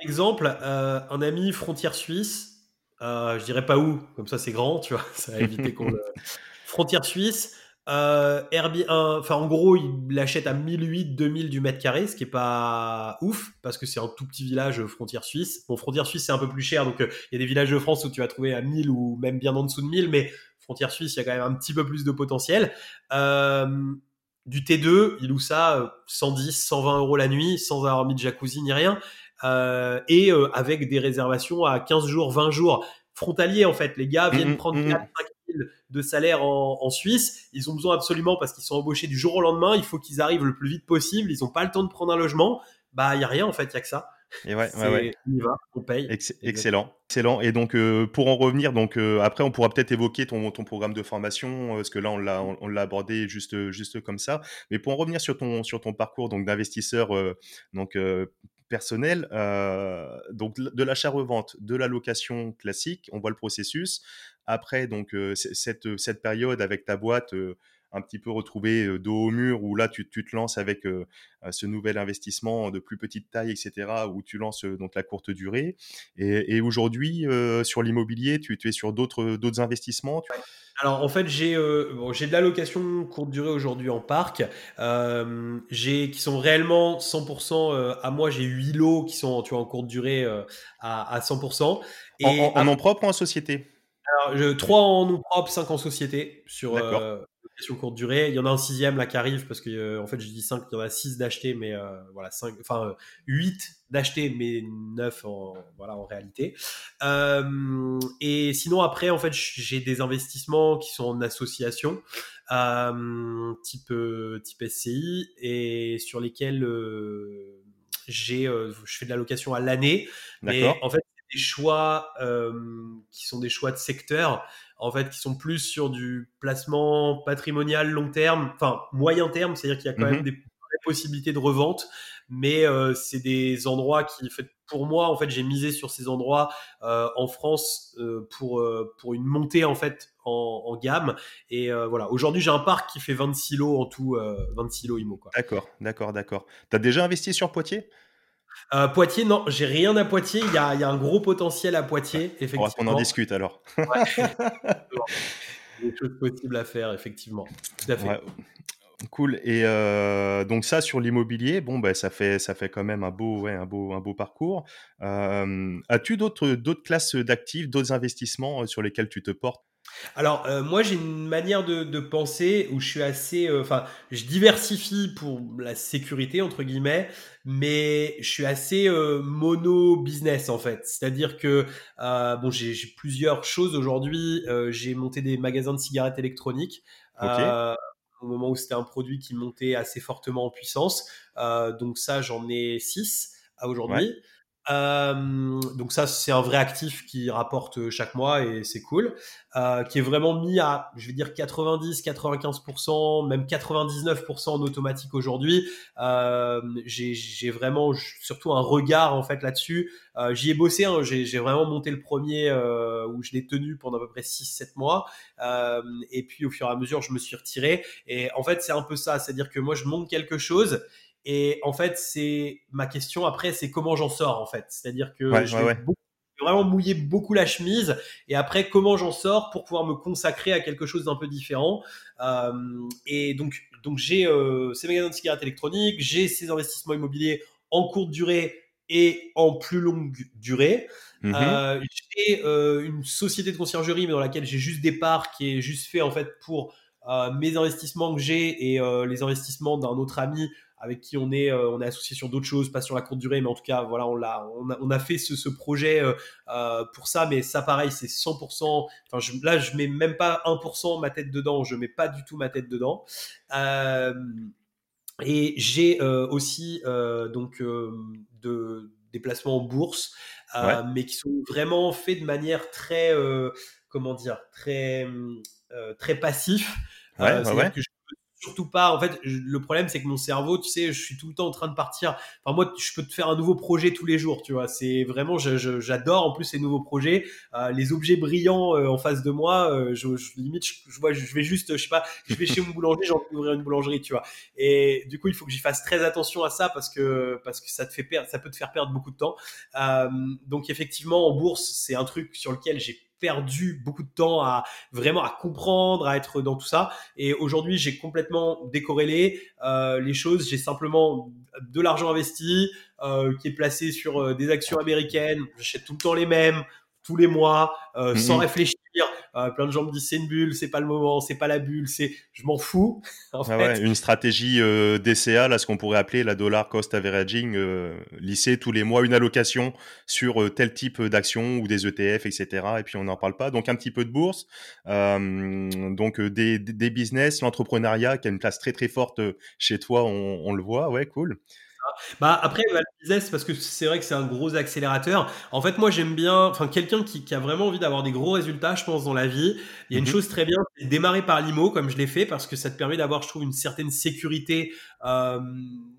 exemple, un ami frontière suisse je dirais pas où, comme ça c'est grand, tu vois, <laughs> ça va éviter qu'on le... <laughs> Frontière suisse. Euh, enfin en gros, il l'achète à 1008-2000 du mètre carré, ce qui est pas ouf parce que c'est un tout petit village euh, frontière suisse. Bon, frontière suisse c'est un peu plus cher, donc euh, il y a des villages de France où tu vas trouver à 1000 ou même bien en dessous de 1000, mais frontière suisse il y a quand même un petit peu plus de potentiel. Euh, du T2, il loue ça 110, 120 euros la nuit sans avoir mis de jacuzzi ni rien. Et avec des réservations à 15 jours, 20 jours frontaliers en fait. Les gars viennent mmh prendre 4, 5 000 de salaire en, en, Suisse. Ils ont besoin absolument parce qu'ils sont embauchés du jour au lendemain. Il faut qu'ils arrivent le plus vite possible. Ils n'ont pas le temps de prendre un logement. Bah, il y a rien en fait, il y a que ça. Et ouais, ouais, ouais. On y va, on paye. excellent, excellent. Et donc euh, pour en revenir, donc euh, après on pourra peut-être évoquer ton, ton programme de formation, euh, parce que là on l'a on, l'a abordé juste juste comme ça. Mais pour en revenir sur ton sur ton parcours donc d'investisseur donc personnel, donc de l'achat-revente, de la location classique, on voit le processus. Après donc cette cette période avec ta boîte un petit peu retrouver dos au mur où là tu, tu te lances avec ce nouvel investissement de plus petite taille, etc., où tu lances donc la courte durée. Et, aujourd'hui, sur l'immobilier, tu, es sur d'autres investissements Alors en fait, j'ai bon, j'ai de l'allocation courte durée aujourd'hui en parc, euh, j'ai qui sont réellement 100% à moi. J'ai 8 lots qui sont tu vois, en courte durée à, à 100%. Et en, en, nom propre ou en société? Alors, je, 3 en nom propre, 5 en société sur courte durée. Il y en a un sixième là qui arrive parce que euh, en fait je dis 5, il y en a 6 d'acheter, mais euh, voilà, 5, enfin 8 euh, d'acheter, mais 9 en, voilà, en réalité. et sinon après en fait j'ai des investissements qui sont en association. type type SCI et sur lesquels j'ai je fais de la location à l'année mais en fait des choix qui sont des choix de secteur en fait, qui sont plus sur du placement patrimonial long terme, enfin moyen terme, c'est-à-dire qu'il y a quand même mhm. des possibilités de revente, mais euh, c'est des endroits qui, fait, pour moi, en fait, j'ai misé sur ces endroits euh, en France euh, pour pour une montée en fait en, gamme. Et voilà, aujourd'hui, j'ai un parc qui fait 26 lots en tout, 26 lots IMO. D'accord, d'accord, d'accord. T'as déjà investi sur Poitiers? Euh, Poitiers, non, j'ai rien à Poitiers. Il y a, un gros potentiel à Poitiers, effectivement. On en discute alors. <laughs> des choses possibles à faire, effectivement. Tout à fait. Cool. Et euh, donc ça sur l'immobilier, bon ben ça fait ça fait quand même un beau ouais, un beau un beau parcours. Euh, as-tu d'autres d'autres classes d'actifs, d'autres investissements sur lesquels tu te portes? Alors euh, moi j'ai une manière de, penser où je suis assez, euh, enfin je diversifie pour la sécurité entre guillemets, mais je suis assez euh, mono business en fait. C'est-à-dire que bon j'ai plusieurs choses aujourd'hui. j'ai monté des magasins de cigarettes électroniques. au moment où c'était un produit qui montait assez fortement en puissance. donc ça j'en ai six à aujourd'hui. Euh, donc ça, c'est un vrai actif qui rapporte chaque mois et c'est cool, euh, qui est vraiment mis à, je vais dire 90, 95%, même 99% en automatique aujourd'hui. Euh, j'ai vraiment surtout un regard en fait là-dessus. Euh, J'y ai bossé, hein, j'ai vraiment monté le premier euh, où je l'ai tenu pendant à peu près 6-7 mois, et puis au fur et à mesure, je me suis retiré. Et en fait, c'est un peu ça, c'est-à-dire que moi, je monte quelque chose et en fait, c'est ma question après, c'est comment j'en sors en fait. C'est-à-dire que je vais vraiment mouiller beaucoup la chemise. Et après, comment j'en sors pour pouvoir me consacrer à quelque chose d'un peu différent. Euh, et donc, donc j'ai euh, ces magasins de cigarettes électroniques, j'ai ces investissements immobiliers en courte durée et en plus longue durée. Mmh euh, j'ai une société de conciergerie, mais dans laquelle j'ai juste des parts qui est juste fait en fait pour euh, mes investissements que j'ai et les investissements d'un autre ami avec qui on est, euh, on est associé sur d'autres choses, pas sur la courte durée, mais en tout cas, voilà, on l'a, on a, on a fait ce, ce projet euh, euh pour ça, mais ça, pareil, c'est 100%. Enfin, je, là, je mets même pas 1% ma tête dedans, je mets pas du tout ma tête dedans. Euh, et j'ai euh, aussi donc de des placements en bourse, mais qui sont vraiment faits de manière très, comment dire, très très passif. Ouais, ouais, que surtout pas. En fait, le problème, c'est que mon cerveau, tu sais, je suis tout le temps en train de partir. Enfin, moi, je peux te faire un nouveau projet tous les jours, tu vois. C'est vraiment, j'adore en plus ces nouveaux projets. Euh, les objets brillants euh, en face de moi, euh, je, limite, je, vois, je vais juste, je sais pas, je vais chez mon boulanger, j'ai envie d'ouvrir une boulangerie, tu vois. Et du coup, il faut que j'y fasse très attention à ça parce que parce que ça te fait perdre, ça peut te faire perdre beaucoup de temps. donc effectivement, en bourse, c'est un truc sur lequel j'ai perdu beaucoup de temps à vraiment à comprendre, à être dans tout ça. Et aujourd'hui, j'ai complètement décorrélé euh, les choses. J'ai simplement de l'argent investi euh, qui est placé sur euh, des actions américaines. J'achète tout le temps les mêmes, tous les mois, euh, mhm. sans réfléchir. Plein de gens me disent c'est une bulle, c'est pas le moment, c'est pas la bulle, c'est je m'en fous. <laughs> En ah fait. une stratégie DCA, là, ce qu'on pourrait appeler la dollar cost averaging, lisser tous les mois une allocation sur tel type d'action ou des ETF, etc. Et puis on n'en parle pas. Donc un petit peu de bourse, donc des, des business, l'entrepreneuriat qui a une place très très forte chez toi, on, on le voit, ouais, cool. Bah après, business, parce que c'est vrai que c'est un gros accélérateur. En fait, moi, j'aime bien, enfin, quelqu'un qui, qui, a vraiment envie d'avoir des gros résultats, je pense, dans la vie. Il y a une mmh chose très bien, c'est démarrer par l'IMO, comme je l'ai fait, parce que ça te permet d'avoir, je trouve, une certaine sécurité euh,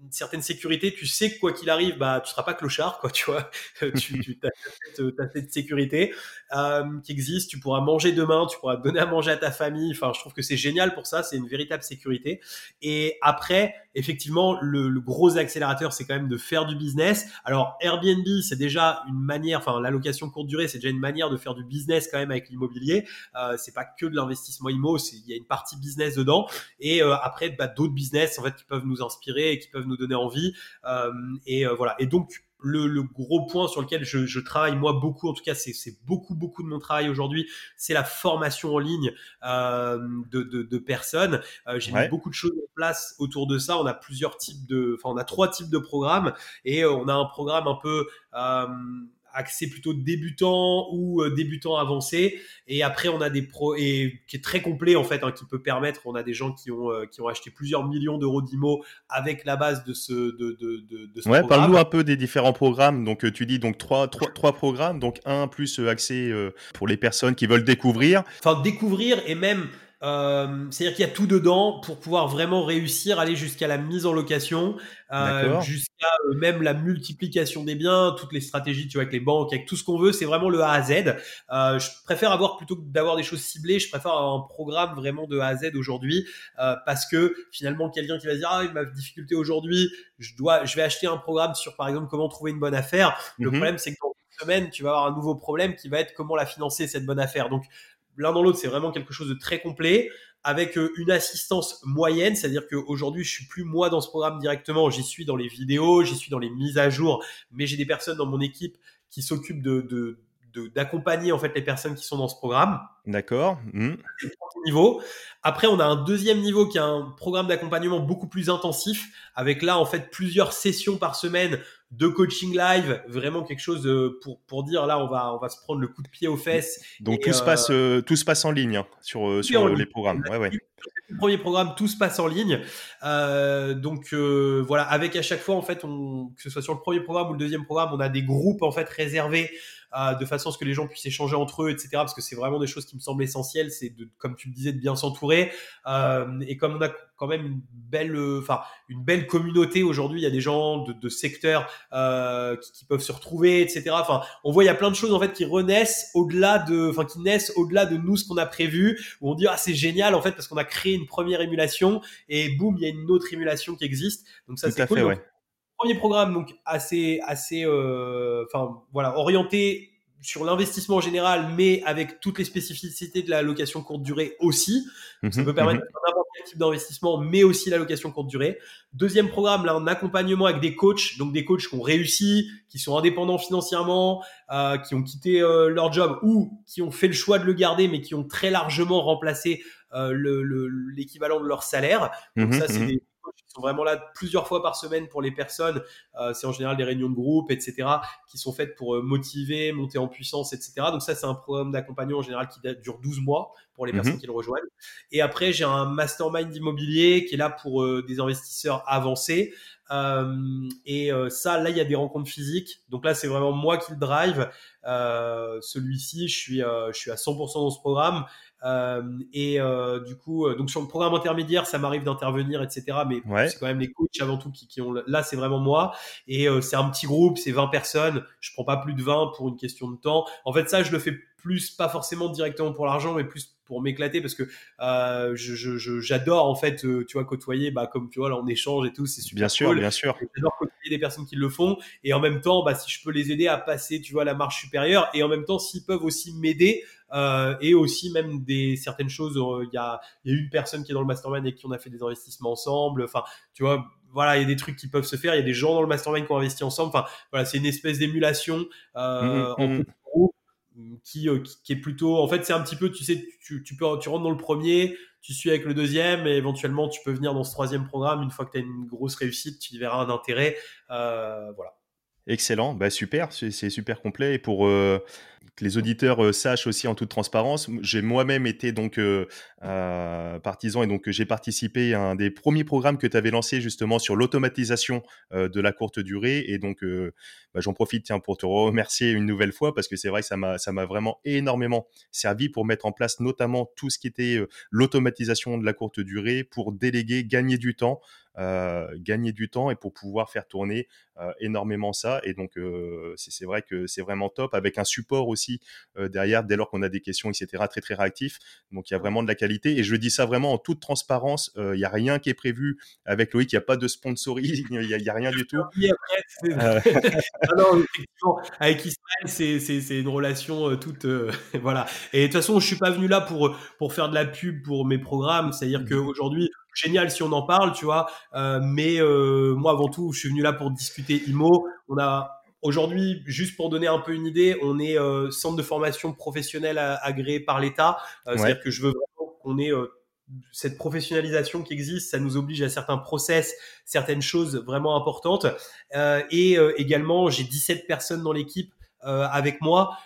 une certaine sécurité. Tu sais que quoi qu'il arrive, bah, tu seras pas clochard, quoi, tu vois. <laughs> tu, tu as, cette, cette sécurité euh, qui existe. Tu pourras manger demain, tu pourras donner à manger à ta famille. Enfin, je trouve que c'est génial pour ça. C'est une véritable sécurité. Et après, effectivement, le, gros accélérateur, c'est quand même de faire du business. Alors, Airbnb, c'est déjà une manière, enfin, l'allocation courte durée, c'est déjà une manière de faire du business quand même avec l'immobilier. Euh, c'est pas que de l'investissement IMO, il y a une partie business dedans. Et euh, après, bah, d'autres business, en fait, qui peuvent nous inspirer et qui peuvent nous donner envie. Euh, et euh, voilà. Et donc, le, le, gros point sur lequel je, je, travaille moi beaucoup, en tout cas c'est beaucoup beaucoup de mon travail aujourd'hui, c'est la formation en ligne euh, de, de, de, personnes. Euh, J'ai mis beaucoup de choses en place autour de ça. On a plusieurs types de, enfin on a trois types de programmes et on a un programme un peu euh, accès plutôt débutant ou euh, débutant avancé. Et après, on a des pros et qui est très complet en fait, hein, qui peut permettre. On a des gens qui ont euh, qui ont acheté plusieurs millions d'euros d'IMO avec la base de ce de de, de, ce ouais, parle-nous un peu des différents programmes. Donc euh, tu dis donc trois trois trois programmes, donc un plus accès pour les personnes qui veulent découvrir. Enfin découvrir et même euh, c'est-à-dire qu'il y a tout dedans pour pouvoir vraiment réussir, aller jusqu'à la mise en location, euh, jusqu'à euh, même la multiplication des biens, toutes les stratégies, tu vois, avec les banques, avec tout ce qu'on veut. C'est vraiment le A à Z. Euh, je préfère avoir plutôt que d'avoir des choses ciblées, je préfère avoir un programme vraiment de A à Z aujourd'hui euh, parce que finalement quelqu'un qui va dire ah ma difficulté aujourd'hui, je dois, je vais acheter un programme sur par exemple comment trouver une bonne affaire. Le mhm. problème c'est que dans une semaine tu vas avoir un nouveau problème qui va être comment la financer cette bonne affaire. Donc l'un dans l'autre, c'est vraiment quelque chose de très complet avec euh, une assistance moyenne, c'est-à-dire qu'aujourd'hui, je suis plus moi dans ce programme directement, j'y suis dans les vidéos, j'y suis dans les mises à jour, mais j'ai des personnes dans mon équipe qui s'occupent de, d'accompagner en fait les personnes qui sont dans ce programme. D'accord. Mmh. Niveau. Après, on a un deuxième niveau qui est un programme d'accompagnement beaucoup plus intensif, avec là en fait plusieurs sessions par semaine de coaching live, vraiment quelque chose pour pour dire là on va on va se prendre le coup de pied aux fesses. Donc tout se passe euh, tout se passe en ligne hein, sur euh, sur les programmes. Ouais, ouais. Le premier programme, tout se passe en ligne. Euh, donc euh, voilà, avec à chaque fois en fait, on, que ce soit sur le premier programme ou le deuxième programme, on a des groupes en fait réservés euh, de façon à ce que les gens puissent échanger entre eux, etc. Parce que c'est vraiment des choses qui me semblent essentielles. C'est de, comme tu le disais, de bien s'entourer. Euh, et comme on a quand même une belle, enfin une belle communauté aujourd'hui, il y a des gens de, de secteurs euh, qui, qui, peuvent se retrouver, etc. Enfin, on voit il y a plein de choses en fait qui renaissent au-delà de, enfin qui naissent au-delà de nous ce qu'on a prévu. Où on dit ah c'est génial en fait parce qu'on a créé une première émulation et boum il y a une autre émulation qui existe. Donc ça c'est cool. Fait, ouais premier programme donc assez assez euh, enfin voilà orienté sur l'investissement en général, mais avec toutes les spécificités de la location courte durée aussi. ça mhm, peut permettre mhm. n'importe quel type d'investissement, mais aussi la location courte durée. Deuxième programme, là, un accompagnement avec des coachs, donc des coachs qui ont réussi, qui sont indépendants financièrement, euh, qui ont quitté euh, leur job ou qui ont fait le choix de le garder, mais qui ont très largement remplacé euh, l'équivalent de leur salaire. Donc mhm, ça, c'est des sont vraiment là plusieurs fois par semaine pour les personnes. Euh, c'est en général des réunions de groupe, etc., qui sont faites pour euh, motiver, monter en puissance, etc. Donc ça, c'est un programme d'accompagnement en général qui dure 12 mois pour les personnes mhm. qui le rejoignent. Et après, j'ai un mastermind immobilier qui est là pour euh, des investisseurs avancés. et ça, là, il y a des rencontres physiques. Donc là, c'est vraiment moi qui le drive. Celui-ci, je suis, je suis à 100% dans ce programme. Euh, et euh, du coup, euh, donc sur le programme intermédiaire, ça m'arrive d'intervenir, etc. Mais c'est quand même les coachs avant tout qui, qui ont. Là, c'est vraiment moi. Et c'est un petit groupe, c'est 20 personnes. Je prends pas plus de 20 pour une question de temps. En fait, ça, je le fais plus pas forcément directement pour l'argent, mais plus pour m'éclater parce que euh, j'adore en fait, tu vois, côtoyer, bah comme tu vois là on échange et tout, c'est super bien sûr, bien sûr. J'adore côtoyer des personnes qui le font et en même temps, bah si je peux les aider à passer, tu vois, la marche supérieure et en même temps s'ils peuvent aussi m'aider, euh, et aussi même des certaines choses. Euh, il y, a, y, a, une personne qui est dans le mastermind et qui on a fait des investissements ensemble. Enfin, tu vois, voilà, il y a des trucs qui peuvent se faire. Il y a des gens dans le mastermind qui ont investi ensemble. Enfin, voilà, c'est une espèce d'émulation euh, mmh, mmh, mmh. qui, qui, est plutôt, en fait, c'est un petit peu, tu sais, tu, tu, peux, tu rentres dans le premier, tu suis avec le deuxième, et éventuellement, tu peux venir dans ce troisième programme une fois que tu as une grosse réussite, tu y verras un intérêt, voilà. Excellent, bah super, c'est super complet. Et pour euh, que les auditeurs euh, sachent aussi en toute transparence, j'ai moi-même été donc euh, partisan et donc j'ai participé à un des premiers programmes que tu avais lancé justement sur l'automatisation de la courte durée. Et donc bah, j'en profite tiens, pour te remercier une nouvelle fois parce que c'est vrai que ça m'a vraiment énormément servi pour mettre en place notamment tout ce qui était l'automatisation de la courte durée pour déléguer, gagner du temps. gagner du temps et pour pouvoir faire tourner énormément ça. Et donc, c'est vrai que c'est vraiment top avec un support derrière dès lors qu'on a des questions, etc. Très, très réactif. Donc, il y a vraiment de la qualité. Et je dis ça vraiment en toute transparence. Il n'y a rien qui est prévu avec Loïc. Il n'y a pas de sponsoring. <laughs> Il n'y a, rien du tout. <laughs> avec Ismaël, c'est une relation toute. <laughs> voilà. Et de toute façon, je suis pas venu là pour, pour faire de la pub pour mes programmes. C'est-à-dire mmh qu'aujourd'hui, génial si on en parle, tu vois. Euh, mais euh, moi, avant tout, je suis venu là pour discuter IMO. On a Aujourd'hui, juste pour donner un peu une idée, on est euh, centre de formation professionnelle agréé par l'État. C'est-à-dire que je veux vraiment qu'on ait cette professionnalisation qui existe, ça nous oblige à certains process, certaines choses vraiment importantes. et également, j'ai 17 personnes dans l'équipe avec moi.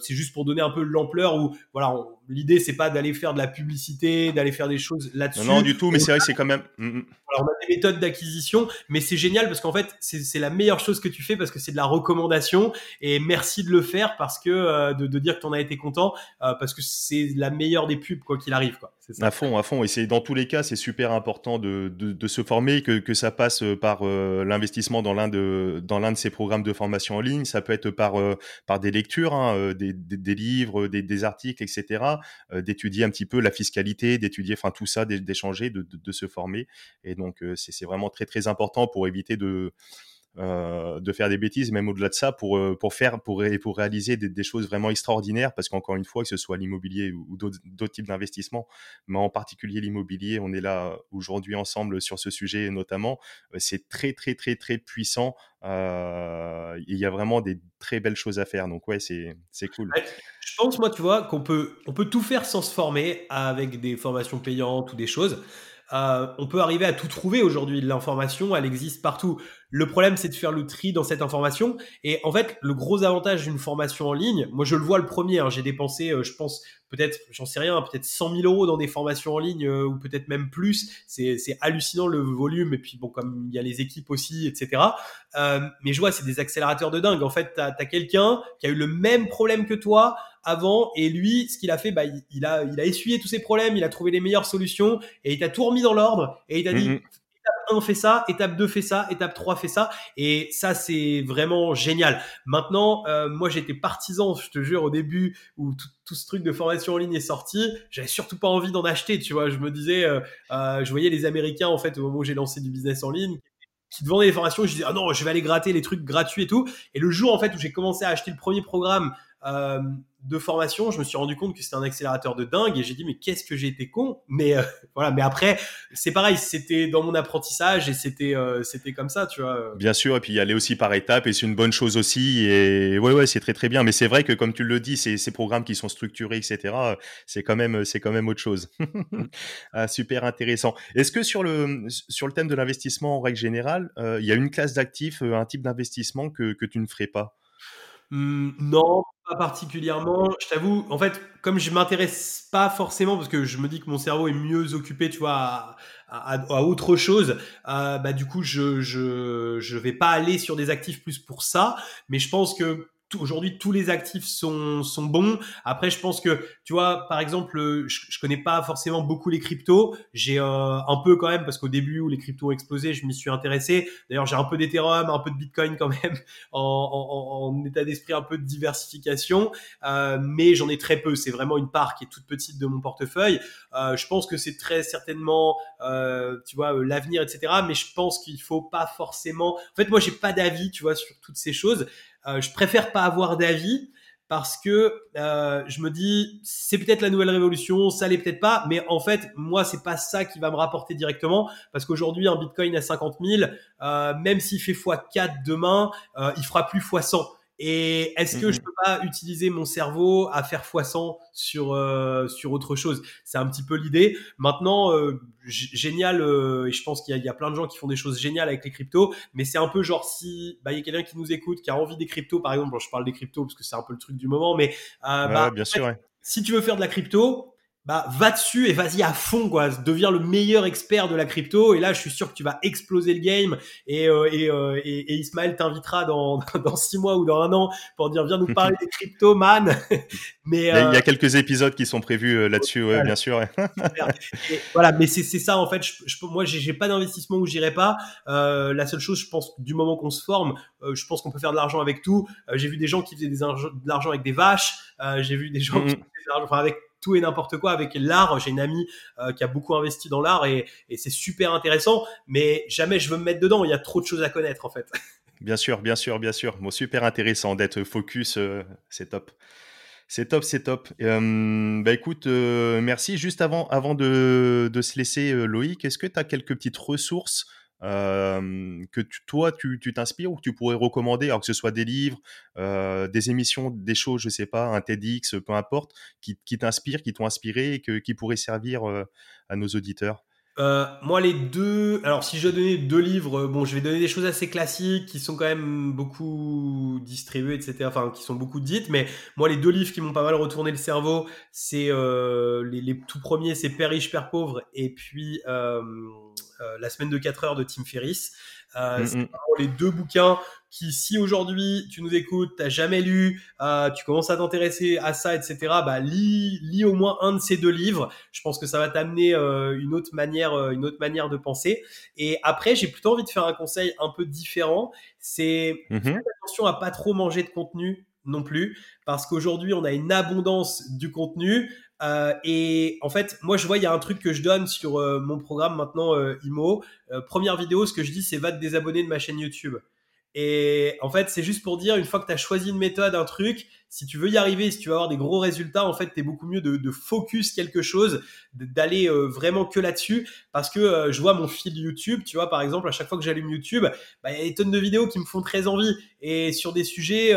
C'est juste pour donner un peu l'ampleur où voilà, l'idée c'est pas d'aller faire de la publicité, d'aller faire des choses là-dessus. Non, du tout, mais c'est vrai que c'est quand même. Mm, mm. Alors, on a des méthodes d'acquisition, mais c'est génial parce qu'en fait, c'est la meilleure chose que tu fais parce que c'est de la recommandation et merci de le faire parce que euh, de, de, dire que tu en as été content euh, parce que c'est la meilleure des pubs quoi qu'il arrive quoi. À fond, à fond. Et c'est dans tous les cas, c'est super important de, de, de, se former, que, que ça passe par euh, l'investissement dans l'un de dans l'un de ces programmes de formation en ligne. Ça peut être par par des lectures, hein, des, des, livres, des, articles, etc. Euh, d'étudier un petit peu la fiscalité, d'étudier, enfin tout ça, d'échanger, de, se former. Et donc euh, c'est vraiment très très important pour éviter de euh, de faire des bêtises, même au-delà de ça, pour, euh, pour faire, pour, pour réaliser des, choses vraiment extraordinaires, parce qu'encore une fois, que ce soit l'immobilier ou, d'autres types d'investissements, mais en particulier l'immobilier, on est là aujourd'hui ensemble sur ce sujet notamment, euh, c'est très très très très puissant. Euh, il y a vraiment des très belles choses à faire, donc ouais, c'est cool. Je pense, moi, tu vois, qu'on peut, on peut tout faire sans se former avec des formations payantes ou des choses. Euh, on peut arriver à tout trouver aujourd'hui. L'information, elle existe partout. Le problème, c'est de faire le tri dans cette information. Et en fait, le gros avantage d'une formation en ligne, moi je le vois le premier, hein, j'ai dépensé, euh, je pense, peut-être, j'en sais rien, peut-être 100 000 euros dans des formations en ligne euh, ou peut-être même plus. C'est hallucinant le volume. Et puis bon, comme il y a les équipes aussi, etc. mais je vois, c'est des accélérateurs de dingue. En fait, tu as, as quelqu'un qui a eu le même problème que toi avant et lui ce qu'il a fait bah, il, a il a essuyé tous ses problèmes il a trouvé les meilleures solutions et il t'a tout remis dans l'ordre et il t'a dit mm-hmm. étape 1 fait ça étape 2 fait ça étape 3 fait ça et ça c'est vraiment génial maintenant euh, moi j'étais partisan je te jure au début où tout, ce truc de formation en ligne est sorti j'avais surtout pas envie d'en acheter tu vois je me disais euh, euh, je voyais les américains en fait au moment où j'ai lancé du business en ligne qui te vendaient des formations, je disais ah non, je vais aller gratter les trucs gratuits et tout. Et le jour en fait où j'ai commencé à acheter le premier programme euh, de formation, je me suis rendu compte que c'était un accélérateur de dingue et j'ai dit mais qu'est-ce que j'ai été con? Mais euh, <laughs> voilà, mais après c'est pareil, c'était dans mon apprentissage et c'était euh, c'était comme ça, tu vois. Bien sûr, et puis y aller aussi par étapes et c'est une bonne chose aussi et ouais ouais c'est très très bien. Mais c'est vrai que comme tu le dis, ces, programmes qui sont structurés etc. C'est quand même c'est quand même autre chose. <laughs> ah, super intéressant. Est-ce que sur le sur le thème de l'investissement en règle générale, il y a une classe d'actifs, un type d'investissement que tu ne ferais pas? Mmh, non, pas particulièrement. Je t'avoue, en fait, comme je m'intéresse pas forcément, parce que je me dis que mon cerveau est mieux occupé, tu vois, à, autre chose, euh, bah du coup, je, je je vais pas aller sur des actifs plus pour ça. Mais je pense que aujourd'hui tous les actifs sont, sont bons. Après, je pense que, tu vois, par exemple, je, je connais pas forcément beaucoup les cryptos. J'ai euh, un peu quand même, parce qu'au début où les cryptos ont explosé, je m'y suis intéressé. D'ailleurs, j'ai un peu d'Ethereum, un peu de Bitcoin quand même, <laughs> en, en, en état d'esprit un peu de diversification. Euh, mais j'en ai très peu. C'est vraiment une part qui est toute petite de mon portefeuille. Euh, je pense que c'est très certainement, euh, tu vois, l'avenir, etc. Mais je pense qu'il faut pas forcément. En fait, moi, j'ai pas d'avis, tu vois, sur toutes ces choses. Euh, je préfère pas avoir d'avis parce que euh, je me dis c'est peut-être la nouvelle révolution, ça l'est peut-être pas, mais en fait moi c'est pas ça qui va me rapporter directement parce qu'aujourd'hui un Bitcoin à 50 000, euh, même s'il fait x4 demain, il fera plus x100. Et est-ce que je peux pas utiliser mon cerveau à faire x100 sur euh, sur autre chose? C'est un petit peu l'idée. Maintenant, euh, génial. Euh, et je pense qu'il y, y, a plein de gens qui font des choses géniales avec les cryptos. Mais c'est un peu genre si bah il y a quelqu'un qui nous écoute, qui a envie des cryptos, par exemple. je parle des cryptos parce que c'est un peu le truc du moment. Mais bah, bien sûr. Si tu veux faire de la crypto, bah va dessus et vas-y à fond quoi. Deviens le meilleur expert de la crypto et là je suis sûr que tu vas exploser le game et euh, et, euh, et, et, Ismaël t'invitera dans <laughs> dans six mois ou dans un an pour dire viens nous <laughs> parler des cryptos man. <laughs> Mais il y, a, euh, quelques épisodes qui sont prévus là-dessus ouais, bien sûr voilà mais c'est c'est ça en fait. Je, je moi j'ai pas d'investissement où j'irai pas. La seule chose je pense du moment qu'on se forme je pense qu'on peut faire de l'argent avec tout. J'ai vu des gens qui faisaient des de l'argent avec des vaches. J'ai vu des gens qui faisaient de l'argent enfin avec tout et n'importe quoi avec l'art. J'ai une amie euh, qui a beaucoup investi dans l'art et, c'est super intéressant, mais jamais je veux me mettre dedans. Il y a trop de choses à connaître en fait. <laughs> Bien sûr, bien sûr, bien sûr. Bon, super intéressant d'être focus, euh, c'est top. C'est top, c'est top. Euh, bah écoute, merci. Juste avant, avant de, de se laisser, Loïc, est-ce que tu as quelques petites ressources que toi tu t'inspires ou que tu pourrais recommander, alors que ce soit des livres, des émissions, des choses, je sais pas, un TEDx, peu importe, qui, t'inspirent, qui t'ont inspiré et que, qui pourraient servir à nos auditeurs? Moi, les deux. Alors, si je donner deux livres, bon, je vais donner des choses assez classiques qui sont quand même beaucoup distribuées, etc. Enfin, qui sont beaucoup dites. Mais moi, les deux livres qui m'ont pas mal retourné le cerveau, c'est les, les, tout premiers, c'est Père riche, Père pauvre, et puis La semaine de 4 heures de Tim Ferriss. Euh, mm, c'est mm. les deux bouquins qui, si aujourd'hui tu nous écoutes, t'as jamais lu, euh, tu commences à t'intéresser à ça, etc. Bah lis, lis au moins un de ces deux livres. Je pense que ça va t'amener euh, une autre manière, euh, une autre manière de penser. Et après, j'ai plutôt envie de faire un conseil un peu différent. C'est mm attention à pas trop manger de contenu non plus, parce qu'aujourd'hui on a une abondance du contenu. Euh, et en fait, moi, je vois, il y a un truc que je donne sur euh, mon programme maintenant, euh, IMO. première vidéo, ce que je dis, c'est va te désabonner de ma chaîne YouTube. Et en fait, c'est juste pour dire, une fois que tu as choisi une méthode, un truc, si tu veux y arriver, si tu veux avoir des gros résultats, en fait, tu es beaucoup mieux de, de, focus quelque chose, d'aller vraiment que là-dessus. Parce que je vois mon fil YouTube, tu vois, par exemple, à chaque fois que j'allume YouTube, bah, il y a des tonnes de vidéos qui me font très envie. Et sur des sujets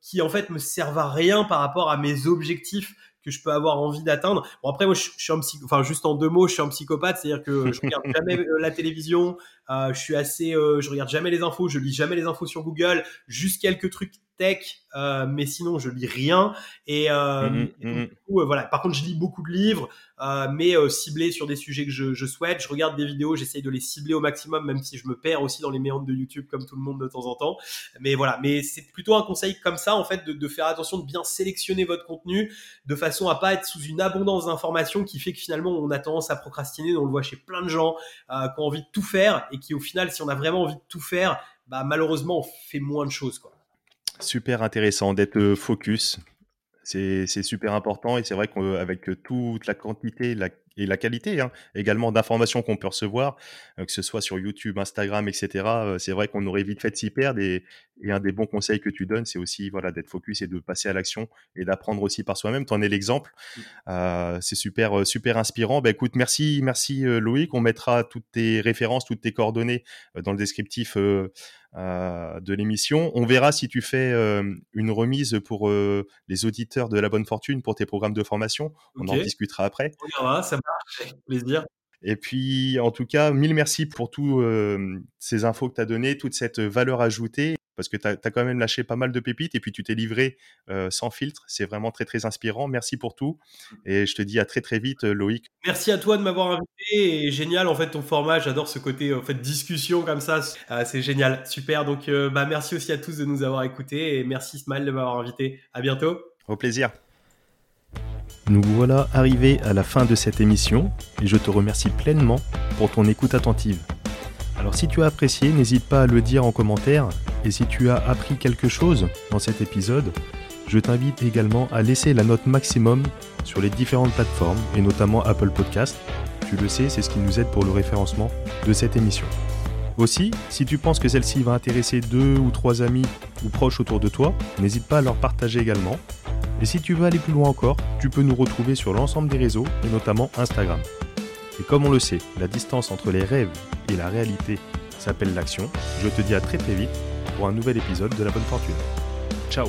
qui, en fait, me servent à rien par rapport à mes objectifs que je peux avoir envie d'atteindre. Bon après moi je, suis un psy... enfin juste en deux mots, je suis un psychopathe, c'est-à-dire que je regarde <laughs> jamais euh, la télévision, je suis assez, euh, je regarde jamais les infos, je lis jamais les infos sur Google, juste quelques trucs tech, euh, mais sinon je lis rien. Et, euh, mmh mmh du coup, euh, voilà. Par contre, je lis beaucoup de livres, mais ciblés sur des sujets que je, je souhaite. Je regarde des vidéos, j'essaye de les cibler au maximum, même si je me perds aussi dans les méandres de YouTube comme tout le monde de temps en temps. Mais voilà. Mais c'est plutôt un conseil comme ça, en fait, de, de, faire attention de bien sélectionner votre contenu de façon à pas être sous une abondance d'informations qui fait que finalement on a tendance à procrastiner. On le voit chez plein de gens euh, qui ont envie de tout faire et qui au final, si on a vraiment envie de tout faire, bah malheureusement on fait moins de choses. Super intéressant d'être focus. C'est super important et c'est vrai qu'avec toute la quantité et la qualité hein, également d'informations qu'on peut recevoir, que ce soit sur YouTube, Instagram, etc., c'est vrai qu'on aurait vite fait de s'y perdre et, un des bons conseils que tu donnes, c'est aussi voilà, d'être focus et de passer à l'action et d'apprendre aussi par soi-même. Tu en es l'exemple. Mmh. Euh, c'est super, super inspirant. Bah, écoute, merci, merci Loïc. On mettra toutes tes références, toutes tes coordonnées dans le descriptif euh, de l'émission. On verra si tu fais euh, une remise pour euh, les auditeurs de la bonne fortune pour tes programmes de formation. On en discutera après. On verra, ça marche, avec plaisir. Et puis, en tout cas, mille merci pour toutes ces infos que tu as données, toute cette valeur ajoutée parce que tu as, quand même lâché pas mal de pépites et puis tu t'es livré euh, sans filtre. C'est vraiment très, très inspirant. Merci pour tout. Et je te dis à très, très vite, euh, Loïc. Merci à toi de m'avoir invité. Et génial, en fait, ton format. J'adore ce côté en fait, discussion comme ça. Ah, c'est génial. Super. Donc, euh, bah, merci aussi à tous de nous avoir écoutés. Et merci, Smile, de m'avoir invité. À bientôt. Au plaisir. Nous voilà arrivés à la fin de cette émission et je te remercie pleinement pour ton écoute attentive. Alors si tu as apprécié, n'hésite pas à le dire en commentaire. Et si tu as appris quelque chose dans cet épisode, je t'invite également à laisser la note maximum sur les différentes plateformes, et notamment Apple Podcast. Tu le sais, c'est ce qui nous aide pour le référencement de cette émission. Aussi, si tu penses que celle-ci va intéresser deux ou trois amis ou proches autour de toi, n'hésite pas à leur partager également. Et si tu veux aller plus loin encore, tu peux nous retrouver sur l'ensemble des réseaux, et notamment Instagram. Et comme on le sait, la distance entre les rêves et la réalité s'appelle l'action. Je te dis à très très vite pour un nouvel épisode de La Bonne Fortune. Ciao.